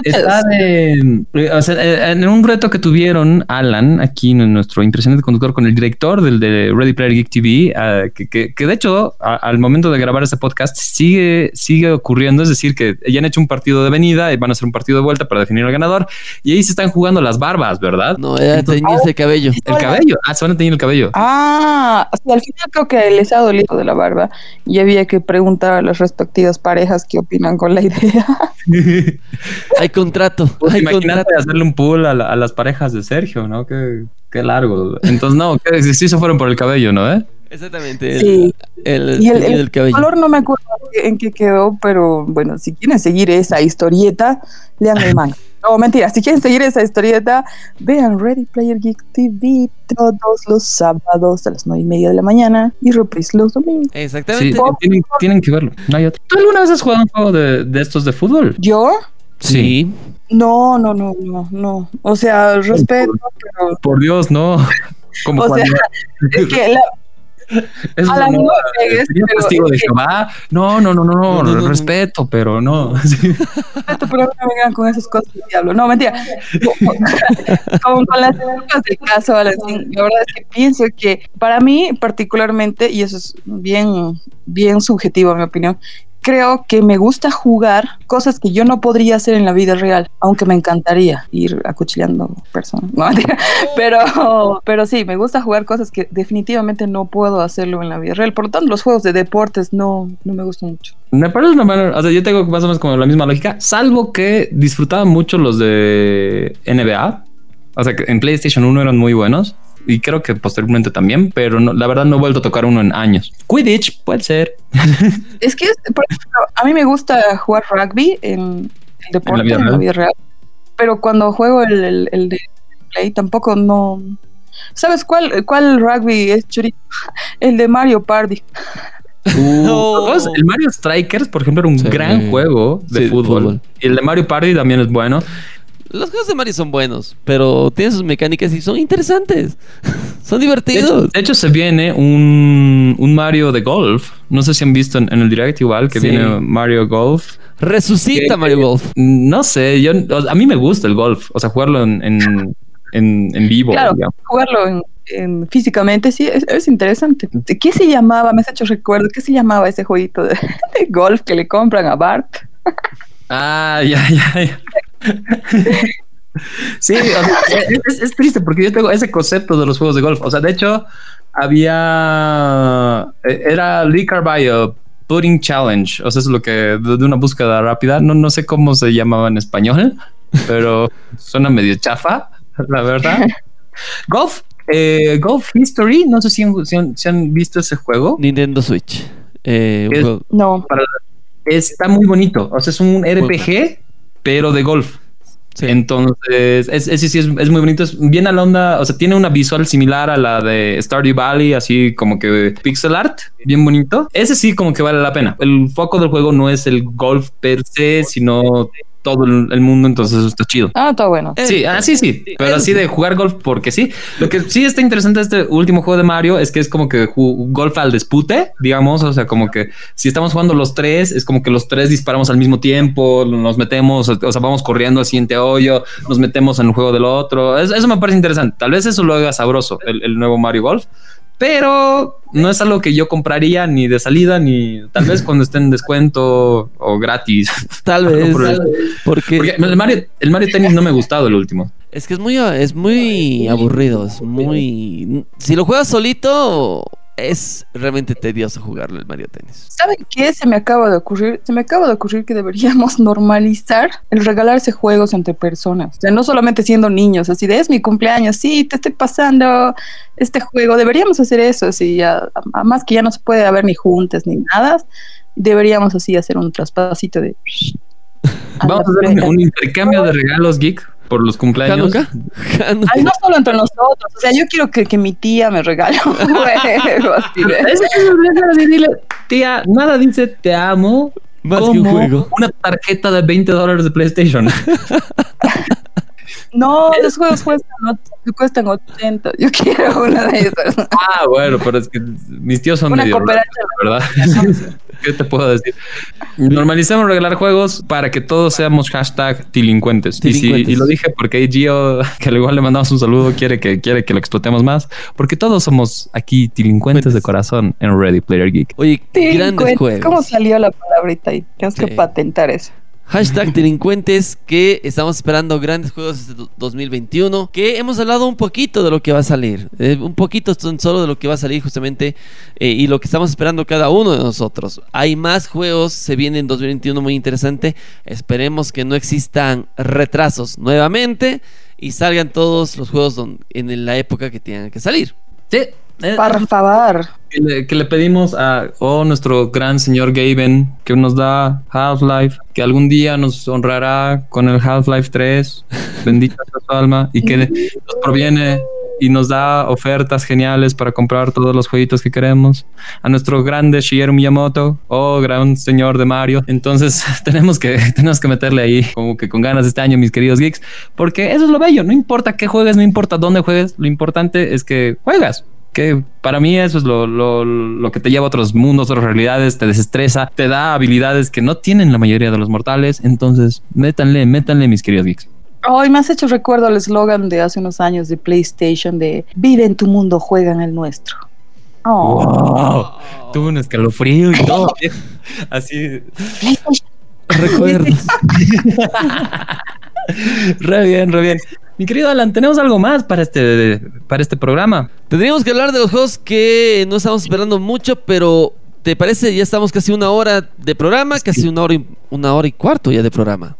Está de, eh, o sea, eh, en un reto que tuvieron Alan aquí en nuestro impresionante conductor con el director del de Ready Player Geek TV, ah, que, que- que de hecho a- al momento de grabar este podcast sigue, sigue ocurriendo, es decir, que ya han hecho un partido de venida y van a hacer un partido de vuelta para definir al ganador y ahí se están jugando las barbas, ¿verdad? No, era teñirse el cabello. El cabello, ah, se van a teñir el cabello. Ah, o sea, al final creo que les ha dolido de la barba y había que preguntar a las respectivas parejas qué opinan con la idea. Hay contrato. Pues hay imagínate contrato. hacerle un pool a, la- a las parejas de Sergio, ¿no? Qué, qué largo. Entonces, no, que sí se fueron por el cabello, ¿no? ¿Eh? Exactamente. El, Sí. el, Y el, el del cabello. color no me acuerdo en qué quedó, pero bueno, si quieren seguir esa historieta, lean el manga. No, mentira, si quieren seguir esa historieta, vean Ready Player Geek TV todos los sábados a las nueve y media de la mañana y reprise los domingos. Sí, Exactamente. tienen, tienen que verlo. No hay otro. ¿Tú alguna vez has jugado un juego de, de estos de fútbol? ¿Yo? Sí. No, no, no, no, no. O sea, respeto, pero Por Dios, no. Como O cuando sea, es que la, eso a la no a- pegues, sería pero testigo es de que- Jehová. No, no, no, no, no, No, no, no, no. respeto, pero no. Respeto, pero no me vengan con esas cosas del diablo. No, mentira. Con, con las épocas de caso, Valentín, la verdad es que pienso que para mí particularmente, y eso es bien, bien subjetivo en mi opinión, creo que me gusta jugar cosas que yo no podría hacer en la vida real, aunque me encantaría ir acuchillando personas. No, pero, pero sí, me gusta jugar cosas que definitivamente no puedo hacerlo en la vida real. Por lo tanto, los juegos de deportes no, no me gustan mucho. Me parece una manera, o sea, yo tengo más o menos como la misma lógica, salvo que disfrutaba mucho los de NBA. O sea, que en PlayStation 1 eran muy buenos y creo que posteriormente también, pero no, la verdad no he vuelto a tocar uno en años. Quidditch puede ser. Es que, por ejemplo, a mí me gusta jugar rugby en el deporte, vida en la real? vida real, pero cuando juego el, el, el de Play tampoco no... ¿Sabes cuál, cuál rugby es churito? El de Mario Party. No. Pues, el Mario Strikers, por ejemplo, era un Sí. gran juego de Sí, de fútbol. fútbol. Y el de Mario Party también es bueno. Los juegos de Mario son buenos, pero tienen sus mecánicas y son interesantes. son De hecho, divertidos. de hecho, se viene un, un Mario de golf. No sé si han visto en, en el direct igual que Sí. viene Mario Golf. Resucita que- Mario Golf. No sé, yo a mí me gusta el golf, o sea, jugarlo en, en, en, en vivo. Claro, digamos. jugarlo en, en- físicamente sí es, es interesante. ¿Qué se llamaba? Me has hecho recuerdo. ¿Qué se llamaba ese jueguito de, de golf que le compran a Bart? Ah, ya, ya, ya. Sí, o sea, es, triste porque yo tengo ese concepto de los juegos de golf. O sea, de hecho, había. eh, Era Lee Carballo, Pudding Challenge. O sea, es lo que. De, una búsqueda rápida. No, no sé cómo se llamaba en español, pero suena medio chafa, la verdad. Golf. eh, Golf History. No sé si han, si han- si han visto ese juego. Nintendo Switch. Eh, Es- No. Está muy bonito. O sea, es un RPG, pero de golf. sí. Entonces, es, ese sí es, es muy bonito. Es bien a la onda. O sea, tiene una visual similar a la de Stardew Valley, así como que pixel art, bien bonito. Ese sí, como que vale la pena. El foco del juego no es el golf per se, sino todo el, el mundo. Entonces, eso está chido. Ah, está bueno. Sí, así sí, pero así de jugar golf porque sí. Lo que sí está interesante de este último juego de Mario es que es como que golf al dispute, digamos, o sea, como que si estamos jugando los tres, es como que los tres disparamos al mismo tiempo, nos metemos, o sea, vamos corriendo al siguiente hoyo, nos metemos en el juego del otro. Es- eso me parece interesante. Tal vez eso lo haga sabroso, el, el nuevo Mario Golf. Pero no es algo que yo compraría ni de salida, ni tal vez cuando esté en descuento o gratis. Tal vez. Por el- porque, Porque el Mario, el Mario Tennis no me ha gustado el último. es que es muy, es muy aburrido. Es muy. Si lo juegas solito, es realmente tedioso jugarlo el Mario Tennis. ¿Saben qué se me acaba de ocurrir? Se me acaba de ocurrir que deberíamos normalizar el regalarse juegos entre personas. O sea, no solamente siendo niños, así de es mi cumpleaños, sí, te estoy pasando este juego. Deberíamos hacer eso, así ya, más que ya no se puede haber ni juntas ni nada. Deberíamos así hacer un traspasito de. Vamos a hacer un, un intercambio de regalos geek por los cumpleaños. ¿Hanukkah? Hanukkah. Ay, no solo entre nosotros, o sea, yo quiero que, que mi tía me regale un juego así de- es tía, nada dice te amo Más que un como juego. una tarjeta de 20 dólares de PlayStation. No, los juegos cuestan, cuestan 80. Yo quiero una de esas. ah, bueno, pero es que mis tíos son Una medio cooperacha. raros, ¿verdad? ¿Qué te puedo decir? Normalicemos regalar juegos para que todos seamos hashtag delincuentes. Y, si- y lo dije porque hay Gio, que al igual le mandamos un saludo, quiere que, quiere que lo explotemos más, porque todos somos aquí delincuentes de corazón en Ready Player Geek. Oye, grandes Delincuentes. juegos. ¿Cómo salió la palabrita ahí? Tenemos Sí. que patentar eso. Hashtag delincuentes que estamos esperando grandes juegos este do- 2021 que hemos hablado un poquito de lo que va a salir eh, un poquito solo de lo que va a salir justamente eh, y lo que estamos esperando cada uno de nosotros. Hay más juegos se viene en 2021 muy interesante esperemos que no existan retrasos nuevamente y salgan todos los juegos don- en la época que tengan que salir. Sí, Por favor. que le, que le pedimos a oh, nuestro gran señor Gaben que nos da Half-Life, que algún día nos honrará con el Half-Life 3, bendita sea su alma, y que nos proviene y nos da ofertas geniales para comprar todos los jueguitos que queremos. A nuestro grande Shigeru Miyamoto, oh, gran señor de Mario. Entonces tenemos que, tenemos que meterle ahí como que con ganas este año, mis queridos geeks, porque eso es lo bello. No importa qué juegues, no importa dónde juegues, lo importante es que juegas que para mí eso es lo, lo, lo que te lleva a otros mundos, otras realidades, te desestresa, te da habilidades que no tienen la mayoría de los mortales. Entonces, métanle, métanle, mis queridos geeks. Hoy me has hecho recuerdo el eslogan de hace unos años de PlayStation de Vive en tu mundo, juega en el nuestro. Oh. Wow. Tuve un escalofrío y todo. Así. Recuerdos. re bien, re bien. Mi querido Alan, tenemos algo más para este, para este programa. Tendríamos que hablar de los juegos que no estamos esperando mucho, pero ¿te parece? Ya estamos casi una hora de programa, casi una hora y, una hora y cuarto ya de programa.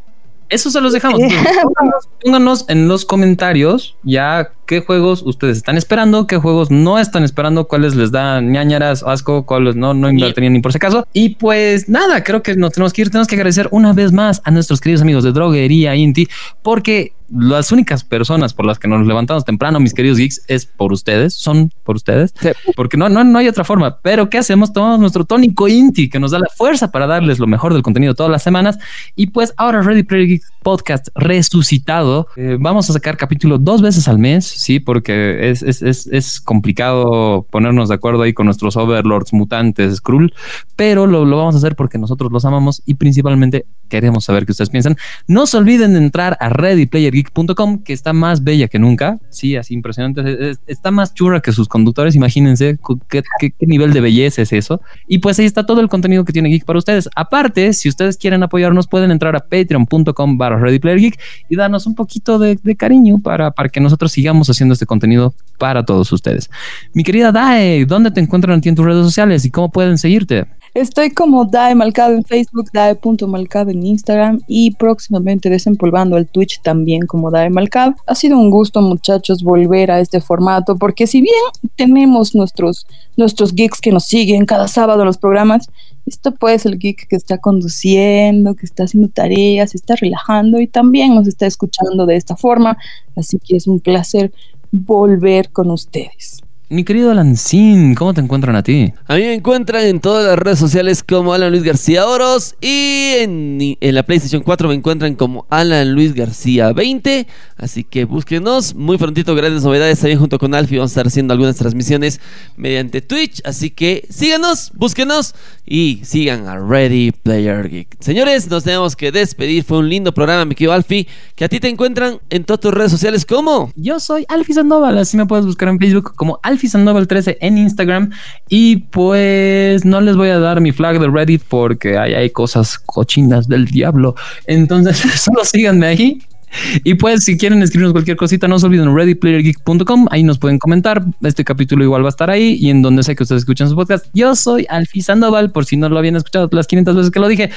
Eso se los dejamos. Pónganos, pónganos en los comentarios ya qué juegos ustedes están esperando, qué juegos no están esperando, cuáles les dan ñañaras, asco, cuáles no, no invertirían ni por si acaso. Y pues nada, creo que nos tenemos que ir. Tenemos que agradecer una vez más a nuestros queridos amigos de Droguería Inti, porque las únicas personas por las que nos levantamos temprano, mis queridos geeks, es por ustedes, son por ustedes, Sí. porque no, no, no hay otra forma. Pero ¿qué hacemos? Tomamos nuestro tónico Inti, que nos da la fuerza para darles lo mejor del contenido todas las semanas. Y pues ahora Ready Player Geek Podcast resucitado. Eh, vamos a sacar capítulo dos veces al mes, sí, porque es, es, es, es complicado ponernos de acuerdo ahí con nuestros overlords mutantes, Skrull, pero lo, lo vamos a hacer porque nosotros los amamos y principalmente queremos saber qué ustedes piensan. No se olviden de entrar a readyplayergeek.com, que está más bella que nunca. Sí, así impresionante. Es- es- Está más churra que sus conductores. Imagínense qué, nivel de belleza es eso. Y pues ahí está todo el contenido que tiene Geek para ustedes. Aparte, si ustedes quieren apoyarnos, pueden entrar a patreon.com barra readyplayergeek y darnos un poquito de, cariño para, para que nosotros sigamos haciendo este contenido para todos ustedes. Mi querida Dae, ¿dónde te encuentran en tus redes sociales y cómo pueden seguirte? Estoy como Dae Malcado en Facebook, Dae.malcado en Instagram y próximamente desempolvando el Twitch también como Dae Malcado. Ha sido un gusto, muchachos, volver a este formato porque si bien tenemos nuestros, nuestros geeks que nos siguen cada sábado en los programas, esto pues el geek que está conduciendo, que está haciendo tareas, se está relajando y también nos está escuchando de esta forma. Así que es un placer volver con ustedes. Mi querido Lancín, ¿cómo te encuentran a ti? A mí me encuentran en todas las redes sociales como Alan Luis García Oros y en, en la PlayStation 4 me encuentran como Alan Luis García 20. Así que búsquenos. Muy prontito, grandes novedades también junto con Alfie. Vamos a estar haciendo algunas transmisiones mediante Twitch. Así que síganos, búsquenos y sigan a Ready Player Geek. Señores, nos tenemos que despedir. Fue un lindo programa, mi querido Alfie. Que a ti te encuentran en todas tus redes sociales como. Yo soy Alfie Sandoval, así me puedes buscar en Facebook como Alfie Sandoval 13 en Instagram. Y pues no les voy a dar mi flag de Reddit porque ahí hay cosas cochinas del diablo. Entonces solo síganme ahí. Y pues si quieren escribirnos cualquier cosita, no se olviden readyplayergeek.com, ahí nos pueden comentar. Este capítulo igual va a estar ahí y en donde sé que ustedes escuchan su podcast. Yo soy Alfie Sandoval, por si no lo habían escuchado las 500 veces que lo dije.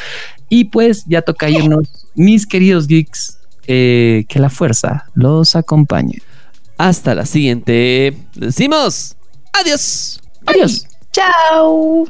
Y pues ya toca irnos, mis queridos geeks, eh, que la fuerza los acompañe. Hasta la siguiente. Decimos adiós. Adiós. Chao.